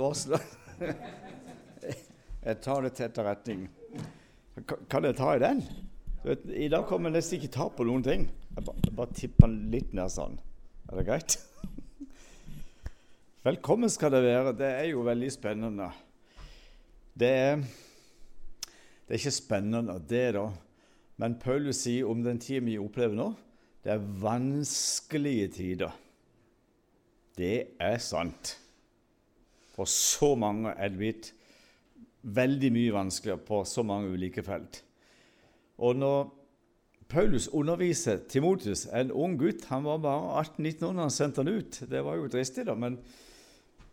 varsler. Jeg tar det til etterretning. Kan jeg ta i den? Vet, I dag kommer jeg nesten ikke ta på noen ting. Jeg bare, bare tipper den litt ned sånn. Er det greit? Velkommen skal det være. Det er jo veldig spennende. Det er, det er ikke spennende, det, da. Men Paulus sier om den tida vi opplever nå, det er vanskelige tider. Det er sant. For så mange er blitt veldig mye vanskeligere på så mange ulike felt. Og når Paulus underviser Timotius, en ung gutt Han var bare 18-19 år da han sendte han ut. Det var jo dristig, da. Men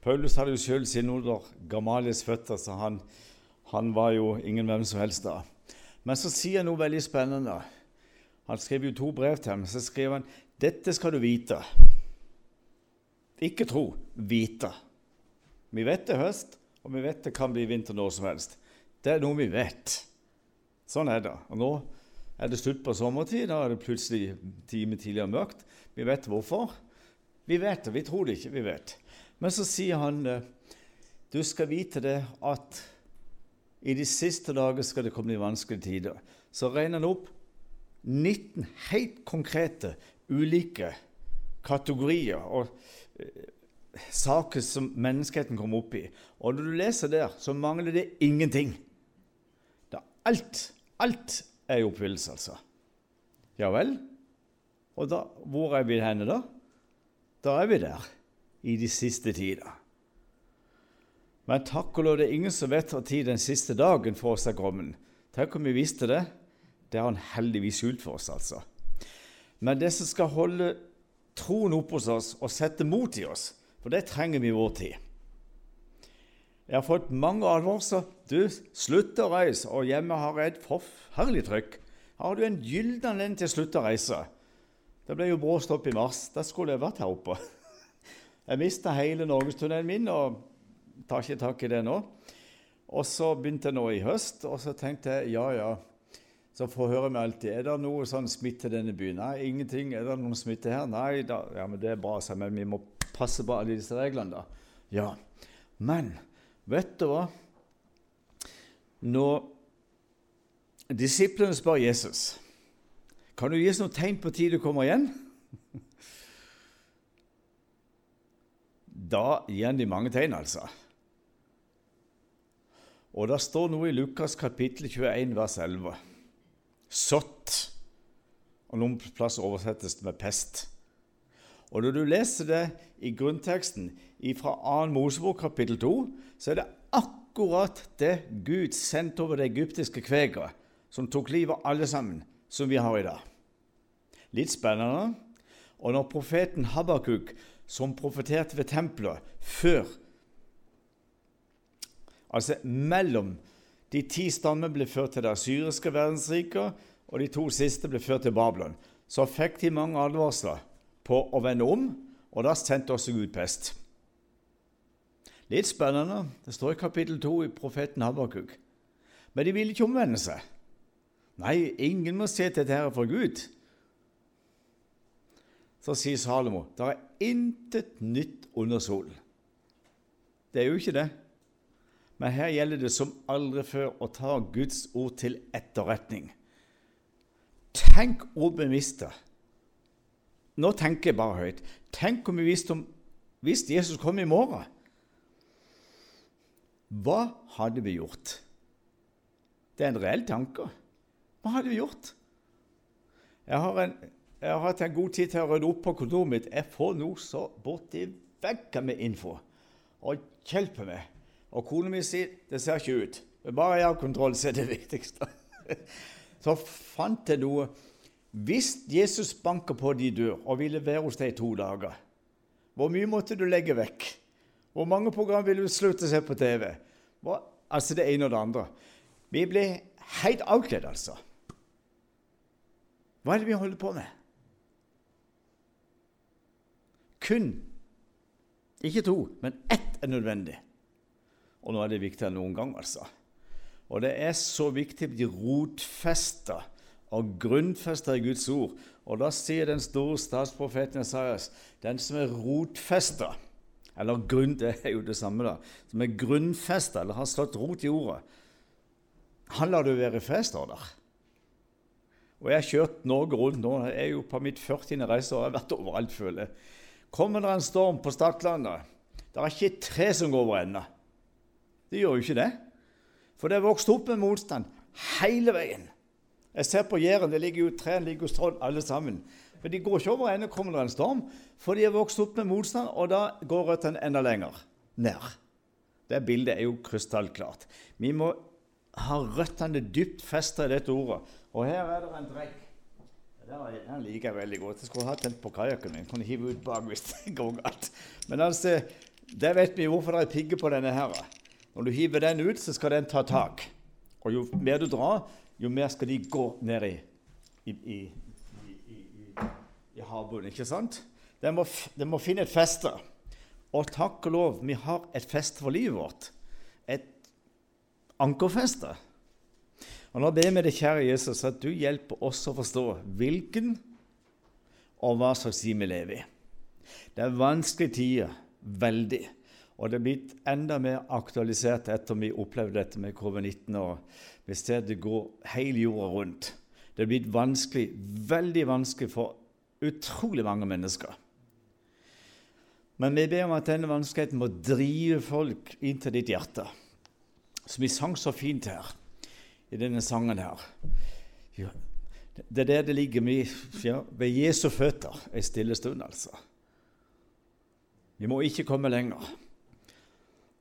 Paulus hadde jo sjøl sine under Gamalies føtter, så han, han, var jo ingen hvem som helst da. Men så sier han noe veldig spennende. Han skrev jo to brev til ham. Så skrev han dette skal du vite. Ikke tro, vite. Vi vet det er høst, og vi vet det kan bli vinter når som helst. Det er noe vi vet. Sånn er det. Og nå er det slutt på sommertid. Da er det plutselig time tidligere mørkt. Vi vet hvorfor. Vi vet det. Vi tror det ikke. Vi vet. Men så sier han du skal vite det at i de siste dager skal det komme i vanskelige tider. Så regner han opp 19 helt konkrete, ulike kategorier. og saker som menneskeheten kom opp i. Og når du leser der, så mangler det ingenting. Da alt, alt er i oppfyllelse, altså. Ja vel? Og da, hvor er vi henne, da? Da er vi der, i de siste tider. Men takk og lov, det er ingen som vet når den siste dagen for oss er kommet. Tenk om vi visste det. Det har han heldigvis skjult for oss, altså. Men det som skal holde troen oppe hos oss og sette mot i oss, for det trenger vi i vår tid. Jeg har fått mange advarsler. Du, slutt å reise. Og hjemme har jeg et forferdelig trykk. Har du en gyllen anledning til å slutte å reise? Det ble jo brå stopp i mars. Da skulle jeg vært her oppe. Jeg mista hele norgestunnelen min og tar ikke tak i det nå. Og så begynte jeg nå i høst, og så tenkte jeg ja, ja. Så får høre meg alltid er det noe sånn smitte i denne byen. Nei, ingenting. Er det noen smitte her? Nei, da, ja, men det er bra, men vi må passe på alle disse reglene, da. Ja. Men vet du hva? Når disiplene spør Jesus kan du gi oss noen tegn på tid du kommer igjen, da gir han de mange tegn, altså. Og det står noe i Lukas kapittel 21, vers 11. Sått. Og noen plasser oversettes det med pest. Og når du leser det i grunnteksten fra 2. Mosebok kapittel 2, så er det akkurat det Gud sendte over det egyptiske kveget, som tok livet av alle sammen, som vi har i dag. Litt spennende. Og når profeten Habakuk, som profeterte ved tempelet før Altså mellom de ti stammer ble ført til det syriske verdensriket, og de to siste ble ført til Babylon, så fikk de mange advarsler på å vende om, og da sendte også Gud pest. Litt spennende. Det står i kapittel 2 i profeten Habakuk. Men de ville ikke omvende seg. Nei, ingen må se til dette for Gud. Så sier Salomo det er intet nytt under solen. Det er jo ikke det. Men her gjelder det som aldri før å ta Guds ord til etterretning. Tenk å beviste nå tenker jeg bare høyt. Tenk om vi visste om hvis Jesus kom i morgen. Hva hadde vi gjort? Det er en reell tanke. Hva hadde vi gjort? Jeg har, en, jeg har hatt en god tid til å rydde opp på kontoret mitt. Jeg får noe så borti veggen med info. Og hjelpe meg. Og kona mi sier det ser ikke ut. Bare jeg har kontroll, så er det viktigste. Så fant jeg noe hvis Jesus banker på din dør og ville være hos deg i to dager, hvor mye måtte du legge vekk? Hvor mange program ville du slutte å se på TV? Hva? Altså det ene og det andre. Vi blir helt avkledd, altså. Hva er det vi holder på med? Kun, ikke to, men ett er nødvendig. Og nå er det viktigere enn noen gang, altså. Og det er så viktig å bli rotfesta og grunnfester Guds ord. Og da sier den store statsprofeten Esaias, den som er rotfesta eller grunn, det er jo det samme, da, som er grunnfesta eller har slått rot i ordet. han lar du være i fred, står der. Og jeg har kjørt Norge rundt nå. Jeg er jo på mitt 40. reise og har vært overalt, føler jeg. Kommer det en storm på Stadlandet, det er ikke tre som går over ende. Det gjør jo ikke det. For det er vokst opp med motstand hele veien. Jeg ser på Jæren, det ligger jo trær ligger jo strål, alle sammen. Men De går ikke over ende kommer det en storm, for de har vokst opp med motstand, og da går røttene enda lenger ned. Det bildet er jo krystallklart. Vi må ha røttene dypt festet i dette ordet. Og her er det en drekk. Den liker jeg veldig godt. Jeg skulle hatt den på kajakken min. Kunne hive ut bak hvis det går galt. Men altså, der vet vi hvorfor det er pigger på denne her. Når du hiver den ut, så skal den ta tak. Og jo mer du drar, jo mer skal de gå ned i, i, i, i havbunnen. Ikke sant? De må, de må, finne et feste. Og takk og lov, vi har et feste for livet vårt. Et ankerfeste. Og Nå ber vi deg, kjære Jesus, at du hjelper oss å forstå hvilken og hva slags tid vi lever i. Det er vanskelige tider. Veldig. Og det er blitt enda mer aktualisert etter vi opplevde dette med covid-19. og Vi ser det går hele jorda rundt. Det er blitt vanskelig, veldig vanskelig for utrolig mange mennesker. Men vi ber om at denne vanskeligheten må drive folk inn til ditt hjerte. Som vi sang så fint her, i denne sangen her. Det er der det ligger mye ja, ved Jesu føtter ei stille stund, altså. Vi må ikke komme lenger.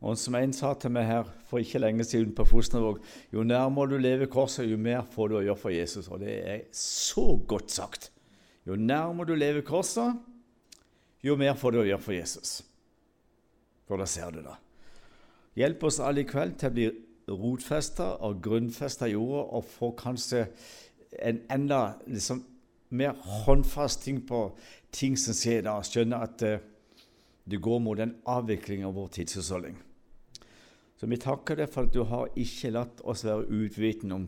Og som en sa til meg her for ikke lenge siden på Fosnavåg Jo nærmere du lever korset, jo mer får du å gjøre for Jesus. Og det er så godt sagt. Jo nærmere du lever korset, jo mer får du å gjøre for Jesus. For da ser du det. Hjelp oss alle i kveld til å bli rotfesta og grunnfesta i jorda og få kanskje en enda liksom, mer håndfast ting på ting som skjer da. Skjønne at uh, det går mot en avvikling av vår tidshusholdning. Så vi takker deg for at du har ikke latt oss være uvitende om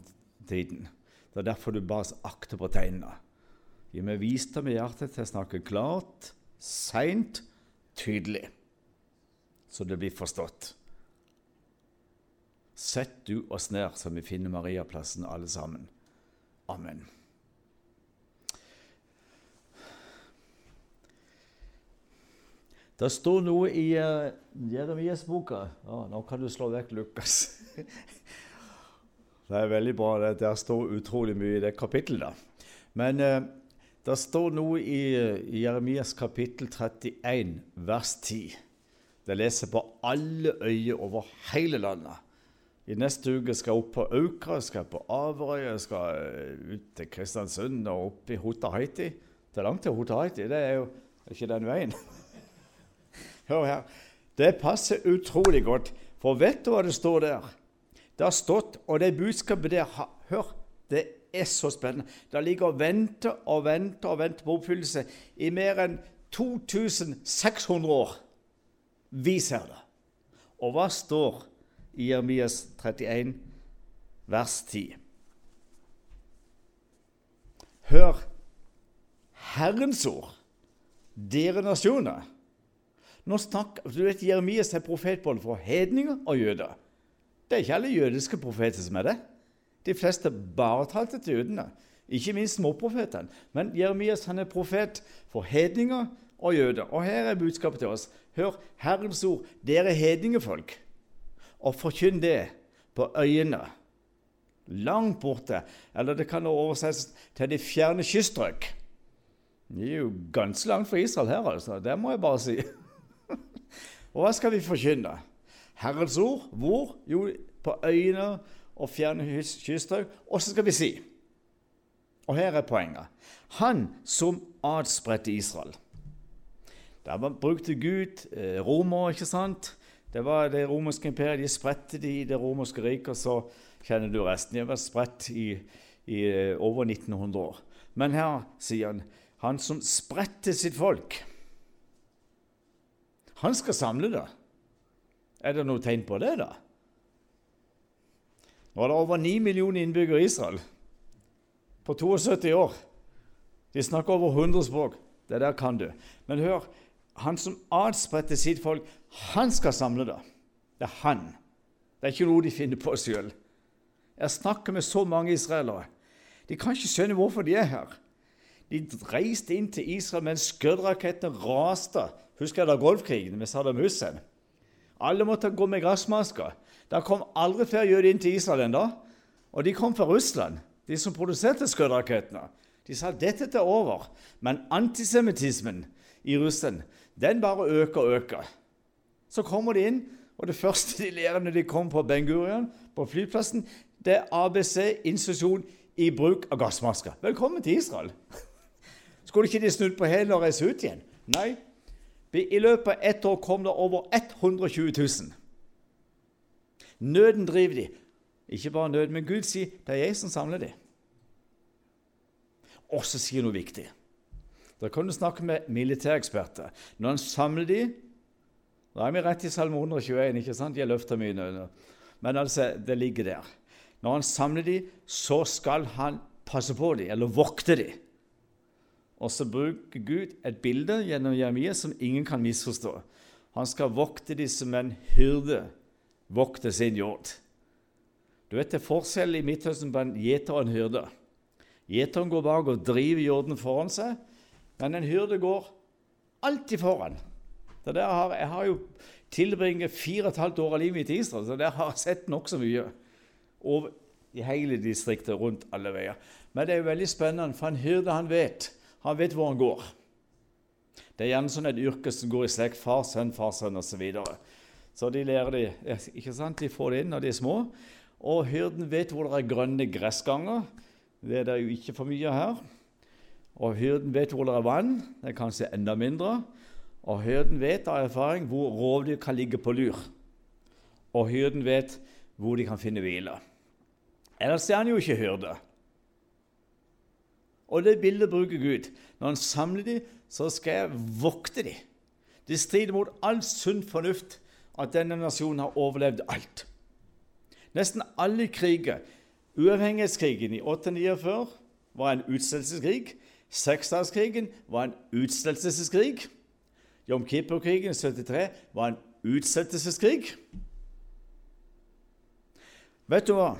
tiden. Det er derfor du ba oss akte på tegnene. Gi meg visdom i hjertet til å snakke klart, seint, tydelig, så det blir forstått. Sett du oss ned så vi finner Mariaplassen alle sammen. Amen. Det står noe i uh, Jeremias-boka oh, Nå kan du slå vekk Lukas. det er veldig bra. Det, der står utrolig mye i det kapittelet. Men uh, det står noe i, i Jeremias kapittel 31, vers 10. Det leser på alle øyer over hele landet. I neste uke skal jeg opp på Aukra, skal jeg på Averøy, jeg skal eh, ut til Kristiansund og opp i Hotaheiti. Det er langt til Hotaheiti, det er jo ikke den veien. Hør her. Det passer utrolig godt, for vet du hva det står der? Det har stått, og det budskapet der Hør, det er så spennende. Det ligger og venter og venter og venter på oppfyllelse i mer enn 2600 år. Vi ser det. Og hva står i Jeremias 31, vers 10? Hør Herrens ord, dere nasjoner. Nå snakker, du vet, Jeremias er profet både for hedninger og jøder. Det er ikke alle jødiske profeter som er det. De fleste bare talte til jødene, ikke minst småprofetene. Men Jeremias han er profet for hedninger og jøder. Og her er budskapet til oss. Hør Herrens ord, dere hedningefolk, og forkynn det på øyene langt borte. Eller det kan oversettes til de fjerne kyststrøk. Det er jo ganske langt fra Israel her, altså. Det må jeg bare si. Og hva skal vi forkynne? Herrens ord. Hvor? Jo, på øyene og fjerne kyststrøk. Og så skal vi si Og her er poenget. Han som adspredte Israel. Der brukte Gud eh, romer, ikke sant? Det var det romerske imperiet. De spredte de i det romerske riket, og så kjenner du resten. De har vært spredt i, i eh, over 1900 år. Men her sier han han som spredte sitt folk. Han skal samle det. Er det noe tegn på det, da? Nå er det over 9 millioner innbyggere i Israel på 72 år. De snakker over 100 språk. Det der kan du. Men hør, han som adspredte sitt folk, han skal samle det. Det er han. Det er ikke noe de finner på sjøl. Jeg snakker med så mange israelere. De kan ikke skjønne hvorfor de er her. De reiste inn til Israel mens skuddrakettene raste. Husker da Golfkrigen med Saddam Hussein? Alle måtte gå med gassmasker. Da kom aldri flere jøder inn til Israel ennå. Og de kom fra Russland, de som produserte skuddrakettene. De sa dette er over. Men antisemittismen i Russland den bare øker og øker. Så kommer de inn, og det første de lærer når de kommer på Ben Gurion, på flyplassen, det er ABC, institusjon i bruk av gassmasker. Velkommen til Israel! Skulle ikke de snudd på hælen og reist ut igjen? Nei. I løpet av ett år kom det over 120 000. Nøden driver de. Ikke bare nøden, men Gud sier det er jeg som samler de. Og så sier noe viktig. Da kan du snakke med militæreksperter. Når han samler de, Da er vi rett i Salme 121, ikke sant? Jeg løfter mine. Men altså, det ligger der. Når han samler de, så skal han passe på de, eller vokte de. Og så bruker Gud et bilde gjennom Jeremia som ingen kan misforstå. Han skal vokte de som en hyrde vokter sin jord. Du vet Det er forskjell i Midtøsten på en gjeter og en hyrde. Gjeteren går bak og driver jorden foran seg, men en hyrde går alltid foran. Det har, jeg har jo tilbringet fire og et halvt år av livet mitt i Israel, så der har jeg sett nokså mye. Over i hele distriktet, rundt alle veier. Men det er jo veldig spennende, for en hyrde han vet. Han vet hvor han går. Det er gjerne sånn et yrke som går i slekt. Far, sønn, far, sønn osv. Så, videre. så de lærer det, ikke sant? De får det inn når de er små. Og hyrden vet hvor det er grønne gressganger. Det er det jo ikke for mye her. Og hyrden vet hvor det er vann. Det er kanskje enda mindre. Og hyrden vet av erfaring hvor rovdyr kan ligge på lur. Og hyrden vet hvor de kan finne hvile. Ellers er han jo ikke hyrde. Og det bildet bruker Gud. Når han samler dem, så skal jeg vokte dem. Det strider mot all sunn fornuft at denne nasjonen har overlevd alt. Nesten alle kriger, uavhengighetskrigen i 849 var en utstillelseskrig. Seksdagskrigen var en utstillelseskrig. Jom Kippur-krigen i 73 var en utsettelseskrig. Vet du hva?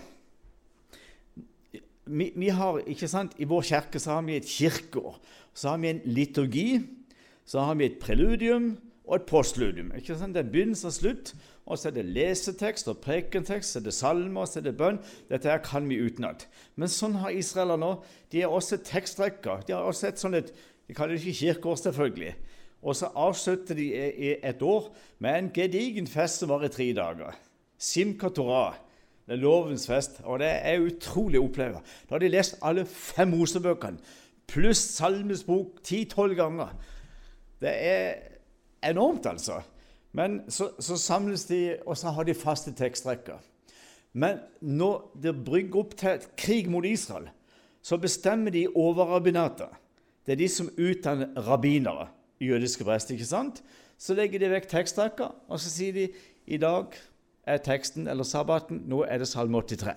Vi, vi, har, sant, I vår kirke så har vi et kirkeår. Så har vi en liturgi, så har vi et preludium og et postludium. Ikke sant? Det er begynnelse og slutt. Og så er det lesetekst og prekentekst, så er det salmer, så er det bønn. Dette her kan vi utenat. Men sånn har israelere nå. De har også tekstrekker. De har også et sånt et, De kaller det ikke kirkeår, selvfølgelig. Og så avslutter de et år med en gedigen fest som var i tre dager. Simka Torah. Det er lovens fest, og det er utrolig å oppleve. Da har de lest alle fem Mosebøkene, pluss Salmes bok ti-tolv ganger. Det er enormt, altså. Men så, så, samles de, og så har de faste tekstrekker. Men når det brygger opp til krig mot Israel, så bestemmer de overrabbinater. Det er de som utdanner rabbinere jødiske prester. ikke sant? Så legger de vekk tekstrekker, og så sier de i dag er teksten, eller sabbaten, nå er det Salme 83.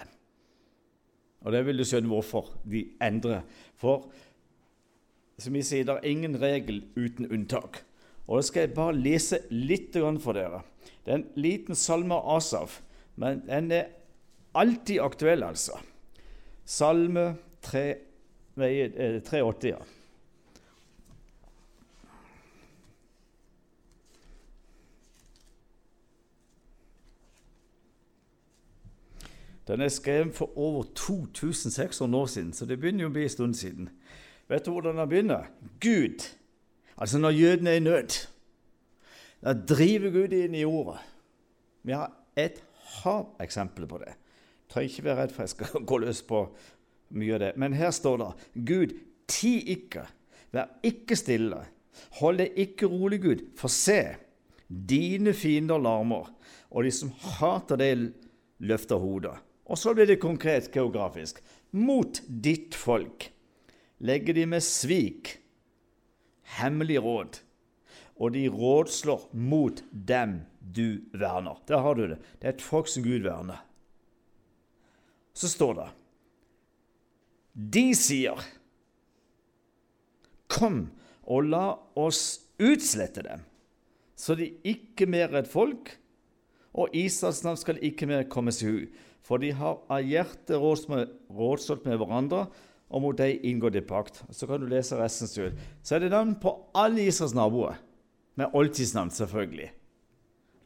Og det vil du skjønne hvorfor de endrer. For som vi sier, det er ingen regel uten unntak. Og Da skal jeg bare lese litt for dere. Det er en liten salme av Asaf, men den er alltid aktuell, altså. Salme 3, 380. ja. Den er skrevet for over 2600 år siden, så det begynner jo å bli en stund siden. Vet du hvordan den begynner? Gud. Altså når jødene er i nød. Da driver Gud inn i jorda. Vi har et hav eksempler på det. Jeg trenger ikke være redd for jeg skal gå løs på mye av det. Men her står det Gud, ti ikke, vær ikke stille, hold deg ikke rolig, Gud, for se, dine fiender larmer, og de som hater deg, løfter hodet. Og så blir det konkret geografisk. Mot ditt folk legger de med svik hemmelig råd, og de rådslår mot dem du verner. Der har du det. Det er et folk som Gud verner. Så står det De sier Kom og la oss utslette dem. så de ikke mer er et folk, og Israels navn skal ikke mer komme seg hu. For de har av hjertet rådstått med hverandre, og mot dem inngår de pakt. Så kan du lese resten selv. Så er det navn på alle Israels naboer. Med oldtidsnavn, selvfølgelig.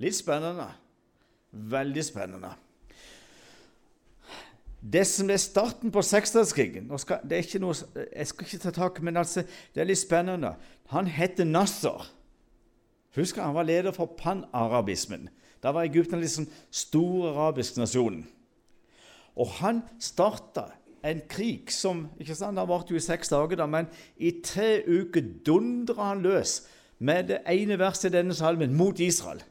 Litt spennende. Veldig spennende. Det som er starten på seksdagskrigen Jeg skal ikke ta tak men altså, det er litt spennende. Han heter Nasser. Husker Han var leder for panarabismen. Da var Egypten liksom stor arabisk nasjon. Og han starta en krig som ikke sant, Han varte jo i seks dager, da, men i tre uker dundra han løs med det ene verset i denne salmen mot Israel.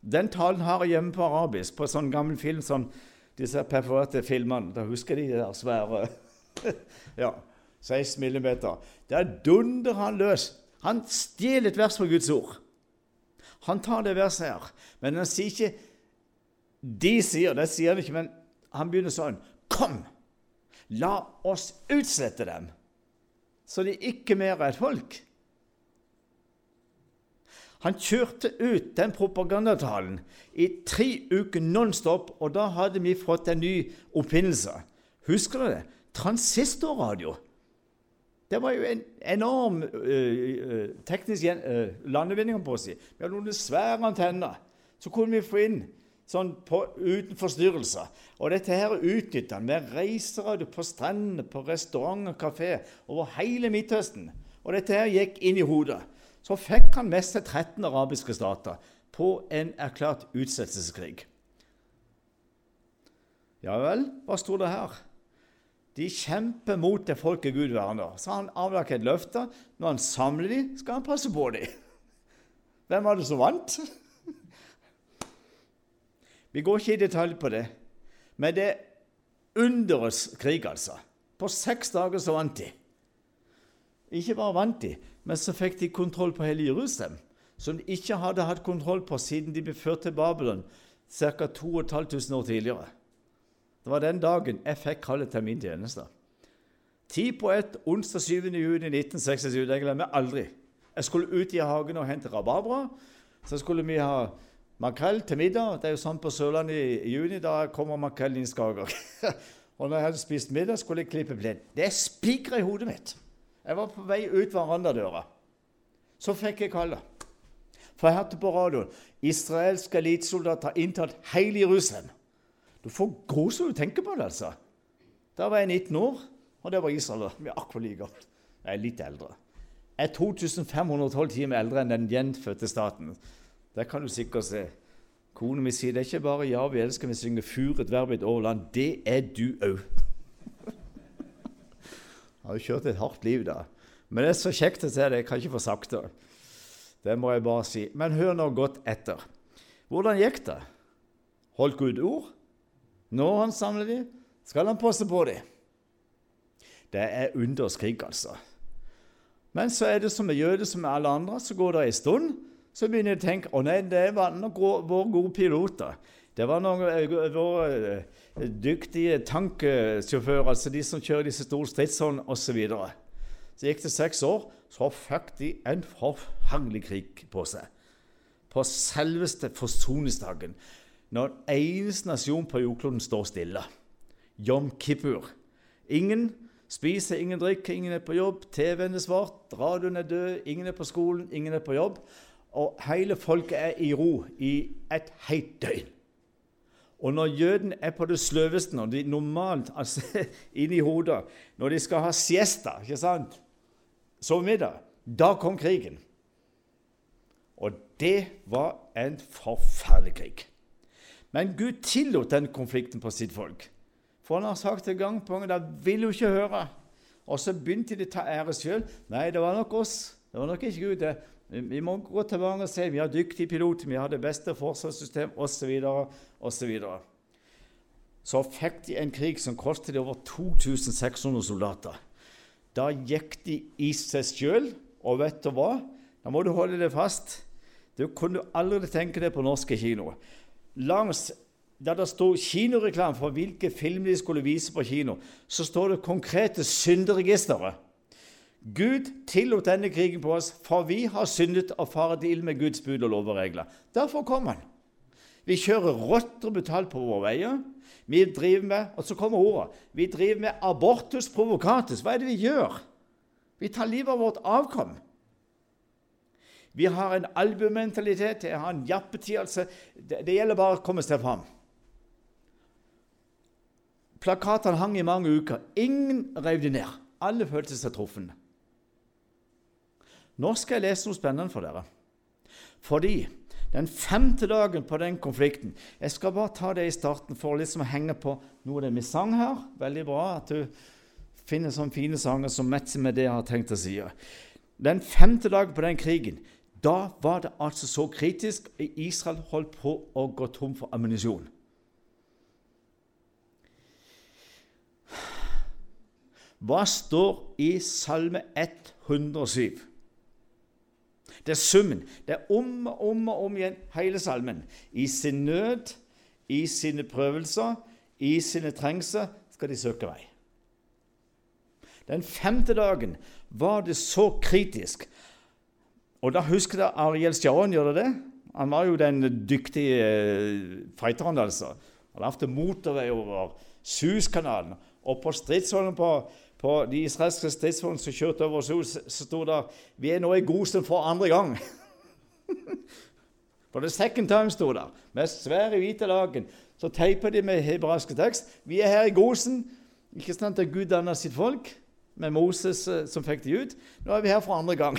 Den talen har jeg hjemme på arabisk, på en sånn gammel film som disse perforerte filmene. Da husker de det der svære ja, 16 millimeter. Der dundrer han løs. Han stjeler et vers fra Guds ord. Han tar det verset her, men han sier ikke De sier det, sier han ikke, men han begynner sånn Kom, la oss utslette dem, så de ikke mer er et folk. Han kjørte ut den propagandatalen i tre uker nonstop, og da hadde vi fått en ny oppfinnelse. Husker dere det? Transistorradio. Det var jo en enorm uh, teknisk uh, landevinning, på å si. Vi hadde noen svære antenner. Så kunne vi få inn sånn på, uten forstyrrelser. Og dette her utnytta han med reiseradio på strendene, på restaurant og kafé over hele Midtøsten. Og dette her gikk inn i hodet så fikk han med seg 13 arabiske stater på en erklært utsettelseskrig. Ja vel, hva sto det her? De kjemper mot det folket Gud verner. Så han avlagt et løfte. Når han samler dem, skal han passe på dem. Hvem var det som vant? Vi går ikke i detalj på det, men det er underets krig, altså. På seks dager så vant de. Ikke bare vant de, men så fikk de kontroll på hele Jerusalem, som de ikke hadde hatt kontroll på siden de ble ført til Babylon ca. 2500 år tidligere. Det var den dagen jeg fikk kallet til min tjeneste. Ti på ett, onsdag 7. juni 1967. Det glemmer jeg aldri. Jeg skulle ut i hagen og hente rabarbra. Så skulle vi ha makrell til middag. Det er jo sånn på Sørlandet i, juni. Da kommer makrellen i Skager. og når jeg hadde spist middag, skulle jeg klippe plen. Det spikra i hodet mitt. Jeg var på vei ut verandadøra. Så fikk jeg kallet. For jeg hørte på radioen israelske elitesoldater har inntatt hele Jerusalem. Du får gåsehud når du tenker på det, altså. Da var jeg 19 år, og det var Israel. Vi er akkurat like godt. Jeg er litt eldre. Jeg er 2512 timer eldre enn den gjenfødte staten. Det kan du sikkert se. Kona mi sier det er ikke bare 'ja, vi elsker', vi synger 'furet verbet overland'. Det er du òg. Har jo kjørt et hardt liv, da. Men det er så kjekt å se det. Jeg kan ikke få sagt det. Det må jeg bare si. Men hør nå godt etter. Hvordan gikk det? Holdt Gud ord? Når han samler de, skal han passe på de. Det er underskrig, altså. Men så er det som med jøder som med alle andre, så går det ei stund. Så begynner jeg å tenke å nei, det var våre gode piloter. Det var noen eh, våre eh, dyktige tanksjåfører, altså de som kjører disse store stridsvognene osv. Så, så gikk det seks år, så fikk de en forferdelig krig på seg. På selveste forsoningsdagen, når eneste nasjon på jordkloden står stille. Jom Kippur. Ingen spiser, ingen drikker, ingen er på jobb. TV-en er svart, radioen er død, ingen er på skolen, ingen er på jobb. Og hele folket er i ro i et helt døgn. Og når jøden er på det sløveste, når de normalt altså inn i hodet Når de skal ha siesta, ikke sant? sovemiddag, da kom krigen. Og det var en forferdelig krig. Men Gud tillot den konflikten på sitt folk. For han har sagt det gang på gang de vil jo ikke høre. Og så begynte de å ta ære sjøl. Nei, det var nok oss. Det var nok ikke Gud. det. Vi må gå tilbake og se. Vi har dyktige piloter, vi har det beste forsvarssystem osv. osv. Så fikk de en krig som kostet over 2600 soldater. Da gikk de i seg sjøl, og vet du hva? Da må du holde det fast. Du kunne aldri tenke deg på norske kinoer. Langs der det sto kinoreklame for hvilke film de skulle vise på kino, så står det konkrete synderegistre. Gud tillot denne krigen på oss, for vi har syndet og faret ille med Guds bud og lov og regler. Derfor kom han. Vi kjører rått og brutalt på våre veier. Vi driver med og så kommer ordet, vi driver med abortus provocatus. Hva er det vi gjør? Vi tar livet av vårt avkom. Vi har en albumentalitet, jeg har en jappetid. Altså, det, det, gjelder bare å komme seg fram. Plakatene hang i mange uker. Ingen rev de ned. Alle følte seg truffet. Nå skal jeg lese noe spennende for dere. Fordi den femte dagen på den konflikten Jeg skal bare ta det i starten for liksom å henge på noe av det vi sang her. Veldig bra at du finner sånne fine sanger som matcher med det jeg har tenkt å si. Den femte dagen på den krigen, da var det altså så kritisk at Israel holdt på å gå tom for ammunisjon. Hva står i Salme 107? Det er summen. Det er om og om og om igjen hele salmen. I sin nød, i sine prøvelser, i sine trengsler skal de søke vei. Den femte dagen var det så kritisk. Og da husker dere Ariel Sharon, gjør det? Han var jo den dyktige eh, fighteren, altså. Han lagde motorvei over Suskanalen. Og på stridsholdene på på de israelske stridsvognene som kjørte over oss, så sto det 'Vi er nå i Gosen for andre gang'. For the second time sto det, med svære hvite lagen. Så teipa de med hebraiske tekst. 'Vi er her i Gosen'. Ikke sant at Gud danna sitt folk med Moses eh, som fikk de ut. Nå er vi her for andre gang.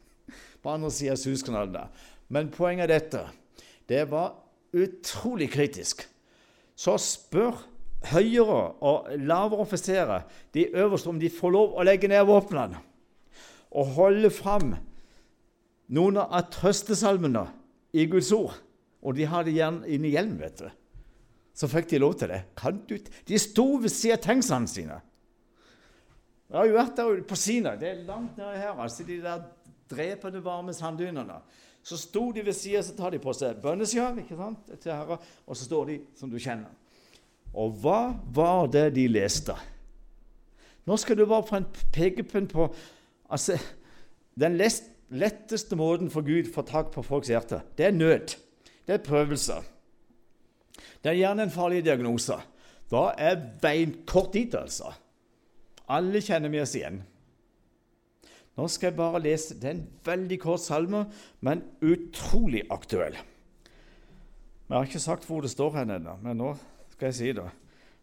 på andre sida av Suskanalen. da. Men poenget er dette. Det var utrolig kritisk. Så spør høyere og lavere offiserer, de øverste, om de får lov å legge ned våpnene og holde fram noen av trøstesalmene i Guds ord. Og de hadde gjerne inni hjelm, vet du. Så fikk de lov til det. De sto ved siden av tanksene sine. Jeg har jo vært der på Sina. Det er langt nede her. altså De der drepende varme sanddynene. Så sto de ved siden, så tar de på seg bønneskjær, ikke sant, til Herre, og så står de som du kjenner. Og hva var det de leste? Nå skal du bare få en pekepinn på altså, Den letteste måten for Gud å få tak på folks hjerte, det er nød. Det er prøvelser. Det er gjerne en farlig diagnose. Da er veien kort dit, altså. Alle kjenner vi oss igjen. Nå skal jeg bare lese Det er en veldig kort salme, men utrolig aktuell. Vi har ikke sagt hvor det står hen ennå, men nå skal jeg si da?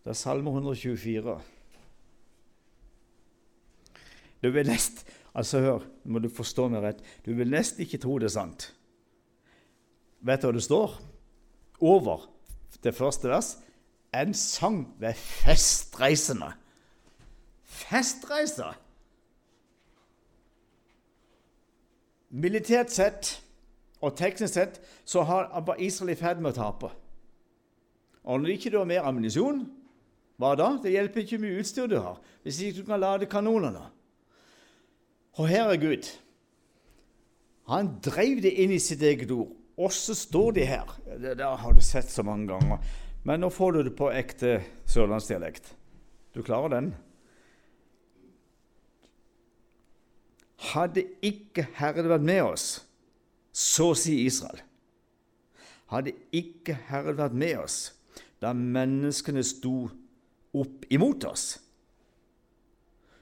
Det er Salme 124. Du vil nest, altså Hør, må du forstå meg rett. Du vil nesten ikke tro det er sant. Vet du hva det står? Over det første vers en sang ved festreisende. Festreiser! Militært sett og teknisk sett så har Israel i ferd med å tape. Og når ikke du har mer ammunisjon, hva da? Det hjelper ikke mye utstyr du har, hvis ikke du kan lade kanonene. Og her er Gud. Han drev det inn i sitt eget ord. Og så står de her. Det der har du sett så mange ganger. Men nå får du det på ekte sørlandsdialekt. Du klarer den? Hadde ikke Herren vært med oss, så sier Israel. Hadde ikke Herren vært med oss, da menneskene sto opp imot oss.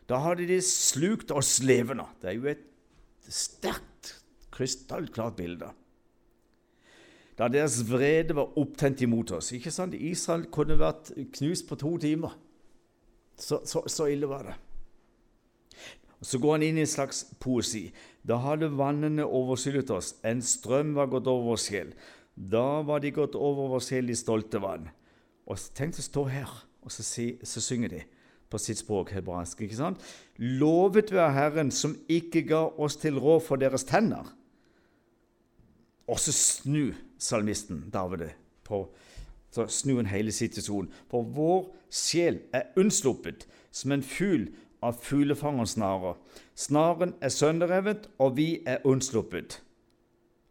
Da hadde de slukt oss levende. Det er jo et sterkt, krystallklart bilde. Da deres vrede var opptent imot oss. Ikke sant? Israel kunne vært knust på to timer. Så, så, så ille var det. Så går han inn i en slags poesi. Da hadde vannene overskyllet oss, en strøm var gått over vår sjel. Da var de gått over vår sjel i stolte vann. Og tenk å stå her, og så, si, så synger de på sitt språk, hebraisk. ikke sant? Lovet være Herren som ikke ga oss til råd for deres tenner. Og så snu salmisten David på så snu en hele situasjonen. For vår sjel er unnsluppet som en fugl av fuglefangerens snarer. Snaren er sønderrevet, og vi er unnsluppet.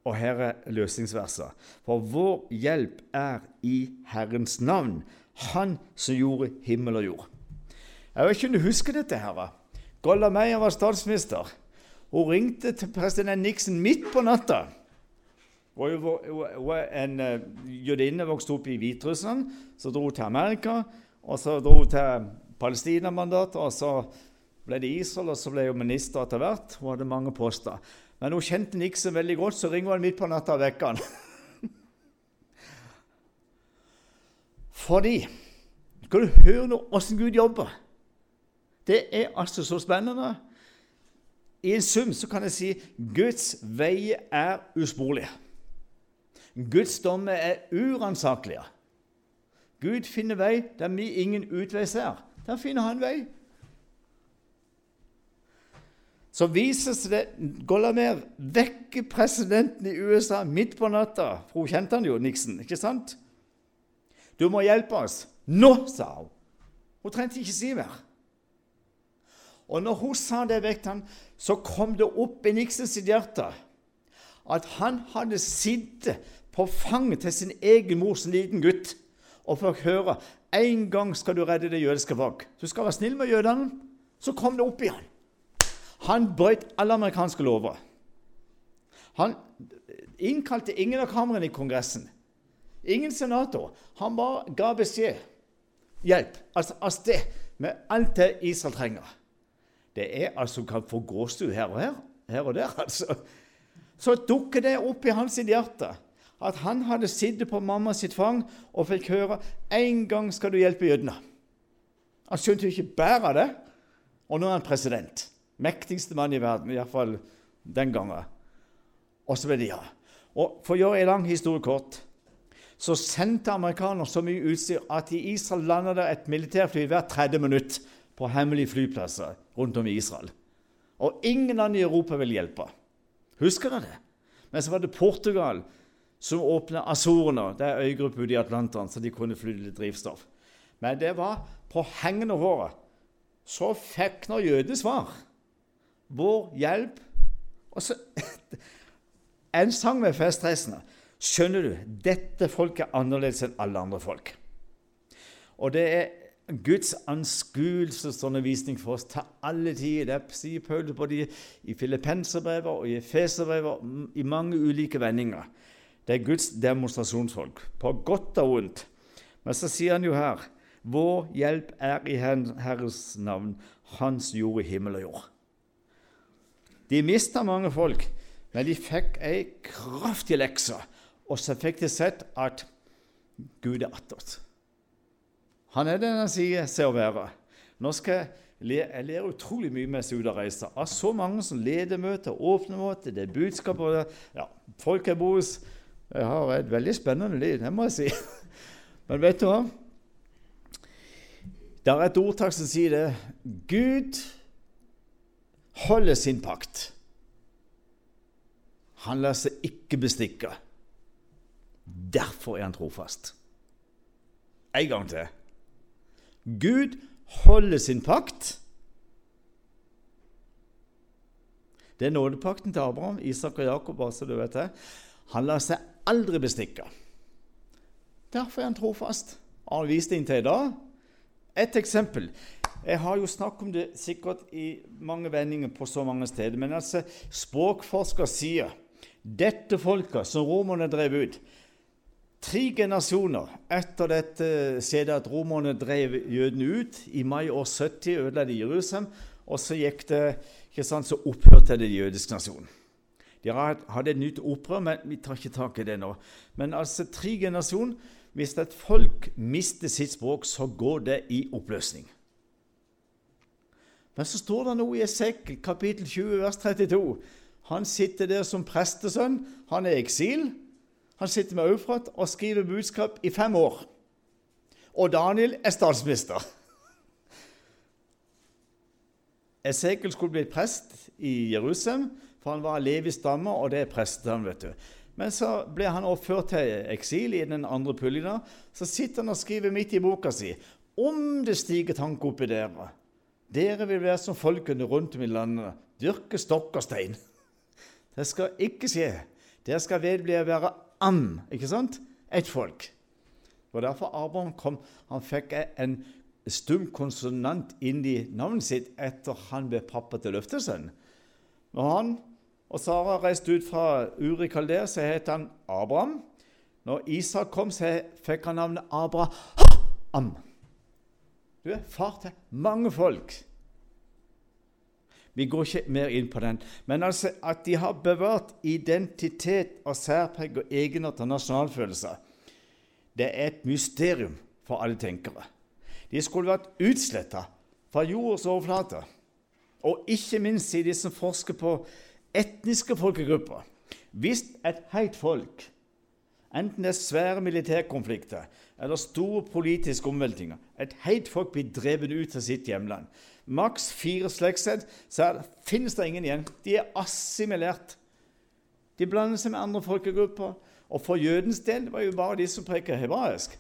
Og her er løsningsverset. For vår hjelp er i Herrens navn, Han som gjorde himmel og jord. Jeg vet ikke om du husker dette. her. Golda Meyer var statsminister. Hun ringte til president Nixon midt på natta. Hun var en uh, jødinne vokste opp i Hviterussland. Så dro hun til Amerika, og så dro hun til Palestina-mandatet, Og så ble det Israel, og så ble hun minister etter hvert. Hun hadde mange poster. Men hun kjente Nixon veldig godt, så ringer hun midt på natta og vekker han. Fordi Skal du høre nå åssen Gud jobber? Det er altså så spennende. I en sum så kan jeg si Guds veier er usporlige. Guds dommer er uransakelige. Gud finner vei der vi ingen utvei ser. Der finner han vei. Så viser seg det Gollamer vekker presidenten i USA midt på natta. For hun kjente han jo, Nixon. ikke sant? 'Du må hjelpe oss.' 'Nå', sa hun. Hun trengte ikke si mer. Og når hun sa det vekk han, så kom det opp i Nixons hjerte at han hadde sittet på fanget til sin egen mor som liten gutt og fikk høre en gang skal du redde det jødiske folk. Du skal være snill med jødene. Så kom det opp i han. Han brøt alle amerikanske lover. Han innkalte ingen av kamrene i Kongressen. Ingen senator. Han bare ga beskjed. Hjelp. Altså av sted med alt det Israel trenger. Det er altså kan få gåsehud her og her, her og der, altså. Så dukker det opp i hans hjerte at han hadde sittet på mamma sitt fang og fikk høre en gang skal du hjelpe jødene. Han skjønte jo ikke bære det. Og nå er han president. Mektigste mann i verden, iallfall den gangen. Og så ble det ja. Og For å gjøre en lang historie kort så sendte amerikanerne så mye utstyr at i Israel landa det et militærfly hvert 30 minutt på hemmelige flyplasser rundt om i Israel. Og ingen land i Europa vil hjelpe. Husker dere det? Men så var det Portugal som åpna Azorene. Det er øygruppe ute i Atlanteren, så de kunne fly litt drivstoff. Men det var på hengende håret. Så fikk nå jøde svar. Vår hjelp Og så En sang med festreisende. Skjønner du? Dette folket er annerledes enn alle andre folk. Og det er Guds anskuelsesundervisning for oss til alle tider. Det sier Paulus både i Filippenserbrevet og i Efeserbrevet i mange ulike vendinger. Det er Guds demonstrasjonsfolk, på godt og vondt. Men så sier han jo her vår hjelp er i Herres navn, Hans jord i himmel og jord. De mista mange folk, men de fikk ei kraftig lekse. Og så fikk de sett at Gud er attåt. Han er den han sier seg å være. Nå skal jeg jeg lære utrolig mye mens jeg er ut og reise. Av så mange som leder møter, åpner møter, det er budskap og ja, Folk bor hos Jeg har et veldig spennende liv, det må jeg si. Men vet du hva? Det er et ordtak som sier det. Gud holder sin pakt. Han lar seg ikke bestikke. Derfor er han trofast. En gang til. Gud holder sin pakt. Det er nådepakten til Abraham, Isak og Jakob. Altså, du vet det. Han lar seg aldri bestikke. Derfor er han trofast. Har han vist det inntil i dag? Et eksempel. Jeg har jo snakket om det sikkert i mange vendinger på så mange steder. Men altså, språkforsker sier dette folket som romerne drev ut Tre generasjoner etter dette skjedde at romerne drev jødene ut. I mai år 70 ødela de Jerusalem, og så gikk det, ikke sant, så opphørte det jødiske nasjonen. De hadde et nytt opprør, men vi tar ikke tak i det nå. Men altså tre generasjoner Hvis et folk mister sitt språk, så går det i oppløsning. Men så står det noe i Esekiel kapittel 20, vers 32. Han sitter der som prestesønn. Han er i eksil. Han sitter med Eufrat og skriver budskap i fem år. Og Daniel er statsminister. Esekiel skulle blitt prest i Jerusalem, for han var Levis stamme, og det er prestene. vet du. Men så ble han overført til eksil i den andre puljen. Så sitter han og skriver midt i boka si om det stiger tanker oppi dere. Dere vil være som folkene rundt om i landet, dyrke stokk og stein. Det skal ikke skje. Dere skal vedbli å være am, ikke sant? Et folk. Og derfor Abraham kom. Han fikk en stum konsonant inn i navnet sitt etter han ble pappa til løftesønnen. Når han og Sara reiste ut fra Uri Kalder, så het han Abraham. Når Isak kom, så fikk han navnet Abraham. Du er far til mange folk. Vi går ikke mer inn på den. Men altså at de har bevart identitet og særpreg og egenart og nasjonalfølelse, det er et mysterium for alle tenkere. De skulle vært utsletta fra jordens overflate. Og ikke minst sier de som forsker på etniske folkegrupper. Hvis et heit folk, enten det er svære militærkonflikter eller store politiske omveltninger, et heit folk blir drevet ut av sitt hjemland, maks fire slektsledd, så finnes det ingen igjen. De er assimilert. De blander seg med andre folkegrupper. Og for jødens del var jo bare de som preker hebraisk.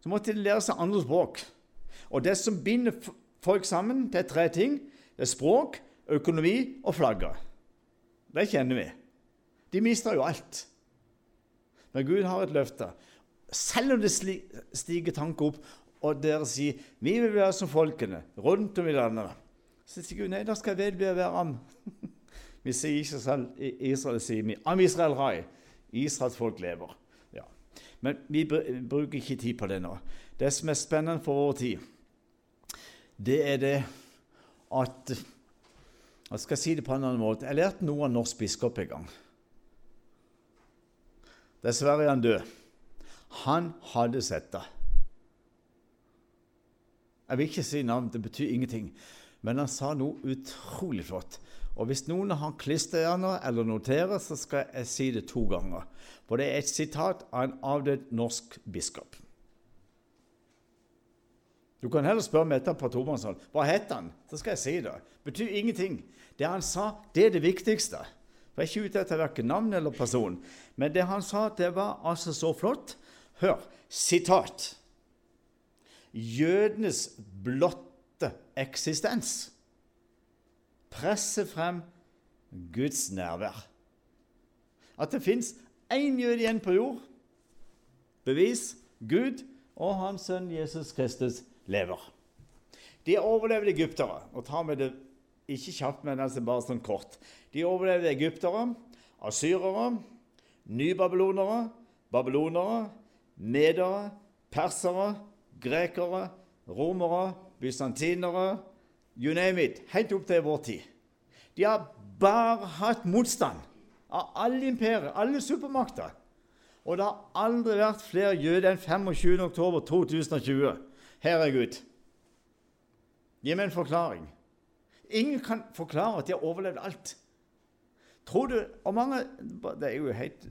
Så måtte de lære seg andre språk. Og det som binder folk sammen, det er tre ting. Det er språk, økonomi og flagger. Det kjenner vi. De mister jo alt. Men Gud har et løfte. Selv om det stiger tanker opp og dere sier vi vil være som folkene rundt om i landet. Så sier Gud nei, da skal jeg vel være am. vi sier ikke selv Israel, sier vi. Am Israel Rai. Israels folk lever. Ja. Men vi bruker ikke tid på det nå. Det som er spennende for vår tid, det er det at Jeg skal si det på en annen måte. Jeg lærte noe av norsk biskop en gang. Dessverre er han død. Han hadde sett det. Jeg vil ikke si navn, det betyr ingenting. Men han sa noe utrolig flott. Og hvis noen har klisterhjerner eller noterer, så skal jeg si det to ganger. For det er et sitat av en avdød norsk biskop. Du kan heller spørre meg etterpå på tomannshånd. Hva het han? Så skal jeg si det. Betyr ingenting. Det han sa, det er det viktigste. For Jeg er ikke ute etter verken navn eller person. Men det han sa, det var altså så flott. Hør. Sitat jødenes blotte eksistens presser frem Guds nærvær. At det fins én jøde igjen på jord, bevis Gud og hans sønn Jesus Kristus lever. De overlevde egyptere. og tar med det ikke kjapt, men altså bare sånn kort. De overlevde egyptere, asyrere, nybabylonere, babylonere, medere, persere grekere, romere, bysantinere You name it. Helt opp til vår tid. De har bare hatt motstand av alle imperier, alle supermakter. Og det har aldri vært flere jøder enn 25.10.2020. Herregud. er Gud. Gi meg en forklaring. Ingen kan forklare at de har overlevd alt. Tror du Og mange Det er jo helt